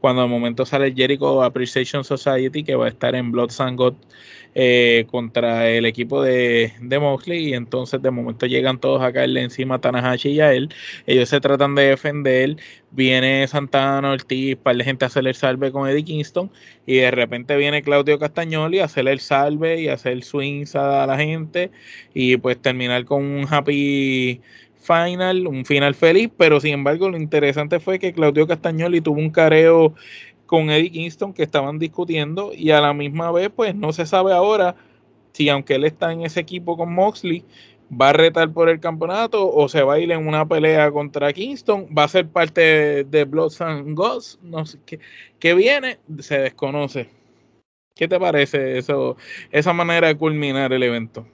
Cuando de momento sale Jericho Appreciation Society, que va a estar en Blood and eh, contra el equipo de, de, Moxley y entonces de momento llegan todos a caerle encima a Tanahashi y a él. Ellos se tratan de defender, viene Santana Ortiz, para la gente a hacer el salve con Eddie Kingston y de repente viene Claudio Castagnoli a hacer el salve y hacer swings a la gente y pues terminar con un happy final, un final feliz, pero sin embargo lo interesante fue que Claudio Castagnoli tuvo un careo con Eddie Kingston que estaban discutiendo y a la misma vez pues no se sabe ahora si aunque él está en ese equipo con Moxley, va a retar por el campeonato o se va a ir en una pelea contra Kingston, va a ser parte de, Blood and Ghosts, no sé qué, viene, se desconoce. ¿Qué te parece eso, esa manera de culminar el evento?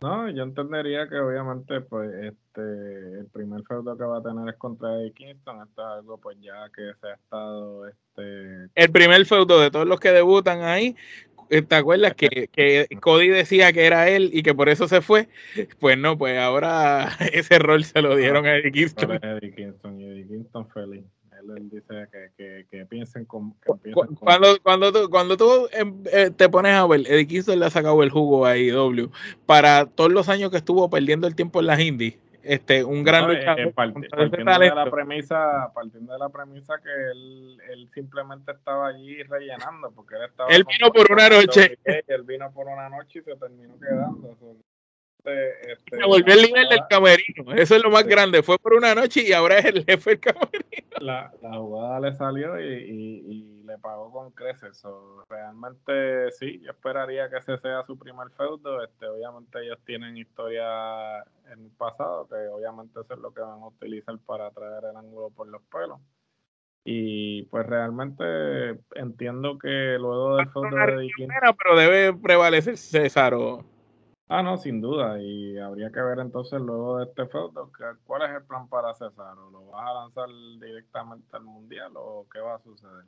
No, yo entendería que obviamente pues este el primer feudo que va a tener es contra Eddie Kingston, esto es algo pues ya que se ha estado este el primer feudo de todos los que debutan ahí eh, ¿Te acuerdas que, que, Cody decía que era él y que por eso se fue? Pues no, pues ahora ese rol se lo dieron a Eddie Kingston. Eddie Kingston y Eddie Kingston feliz. Él, dice que, que, piensen como... Cuando, cuando tú, cuando tú em, eh, te pones a ver, Eddie Kingston le ha sacado el jugo a IW para todos los años que estuvo perdiendo el tiempo en las indies este, un gran luchador. partiendo, de la premisa, partiendo de la premisa que él, él, simplemente estaba allí rellenando, porque él estaba. Él vino por una noche. Él vino por una noche y se terminó quedando. Este, se volvió el líder del camerino. Eso es lo más grande. Fue por una noche y ahora es el jefe del camerino. La, la jugada le salió y, y, le pagó con creces. realmente sí, yo esperaría que ese sea su primer feudo. Este, obviamente ellos tienen historia en el pasado, que obviamente eso es lo que van a utilizar para traer el ángulo por los pelos. Y pues realmente entiendo que luego del feudo de Pero debe prevalecer César o Ah, no, sin duda. Y habría que ver entonces luego de este feudo cuál es el plan para César. ¿O lo vas a lanzar directamente al mundial o qué va a suceder?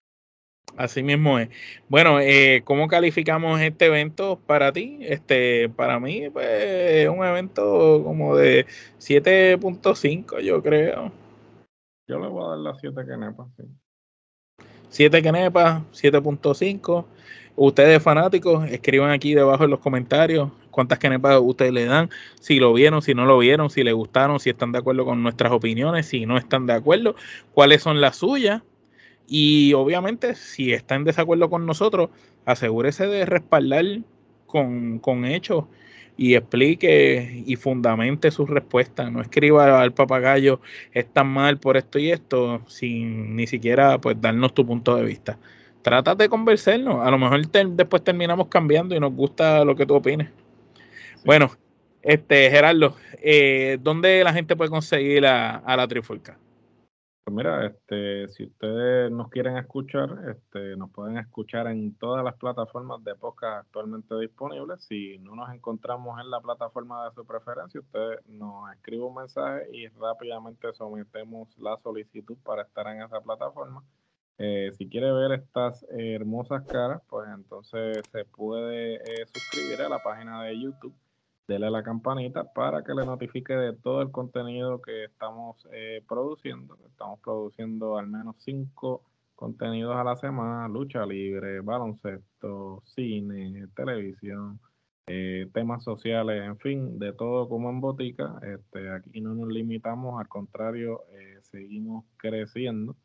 Así mismo es. Bueno, eh, ¿cómo calificamos este evento para ti? Este, para mí, pues, es un evento como de 7.5, yo creo. Yo le voy a dar las 7 nepa, sí. 7 nepa, 7.5. Ustedes fanáticos, escriban aquí debajo en los comentarios cuántas canepas ustedes le dan, si lo vieron, si no lo vieron, si les gustaron, si están de acuerdo con nuestras opiniones, si no están de acuerdo, cuáles son las suyas. Y obviamente, si está en desacuerdo con nosotros, asegúrese de respaldar con, con hechos y explique y fundamente su respuesta. No escriba al papagayo, está mal por esto y esto, sin ni siquiera pues darnos tu punto de vista. Trata de convencernos. A lo mejor después terminamos cambiando y nos gusta lo que tú opines. Bueno, este Gerardo, eh, ¿dónde la gente puede conseguir a, la Trifulca? Pues mira, este, si ustedes nos quieren escuchar, este, nos pueden escuchar en todas las plataformas de podcast actualmente disponibles. Si no nos encontramos en la plataforma de su preferencia, usted nos escribe un mensaje y rápidamente sometemos la solicitud para estar en esa plataforma. Eh, si quiere ver estas hermosas caras, pues entonces se puede eh, suscribir a la página de YouTube dele a la campanita para que le notifique de todo el contenido que estamos eh, produciendo. Estamos produciendo al menos cinco contenidos a la semana, lucha libre, baloncesto, cine, televisión, eh, temas sociales, en fin, de todo como en botica. Este, aquí no nos limitamos, al contrario, eh, seguimos creciendo.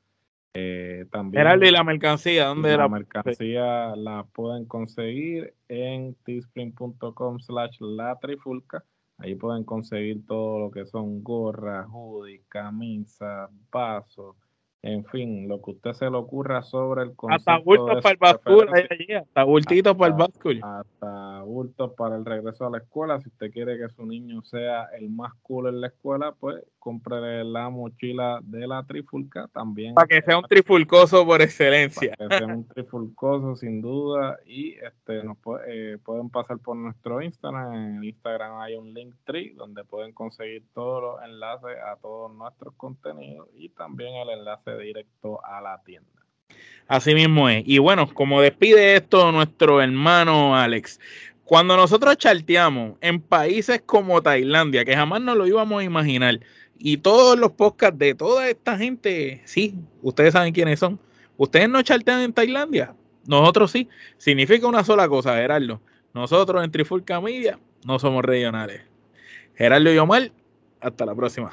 Eh, también ¿y la mercancía? ¿Dónde la mercancía la pueden conseguir en teespring.com slash la trifulca. Ahí pueden conseguir todo lo que son gorras, hoodies, camisas, vasos, en fin, lo que usted se le ocurra sobre el concepto. Hasta bultos para el báscula, hasta bultitos para el. Hasta bultos para el regreso a la escuela. Si usted quiere que su niño sea el más cool en la escuela, pues cómprele la mochila de la trifulca también. Para que sea un trifulcoso por excelencia. Para que sea un trifulcoso, sin duda. Y este nos eh, pueden pasar por nuestro Instagram. En Instagram hay un link tree donde pueden conseguir todos los enlaces a todos nuestros contenidos y también el enlace directo a la tienda. Así mismo es. Y bueno, como despide esto nuestro hermano Alex, cuando nosotros charteamos en países como Tailandia, que jamás nos lo íbamos a imaginar, y todos los podcasts de toda esta gente, sí, ustedes saben quiénes son. Ustedes no chartean en Tailandia, nosotros sí. Significa una sola cosa, Gerardo. Nosotros en Trifulca Media no somos regionales. Gerardo y Omar, hasta la próxima.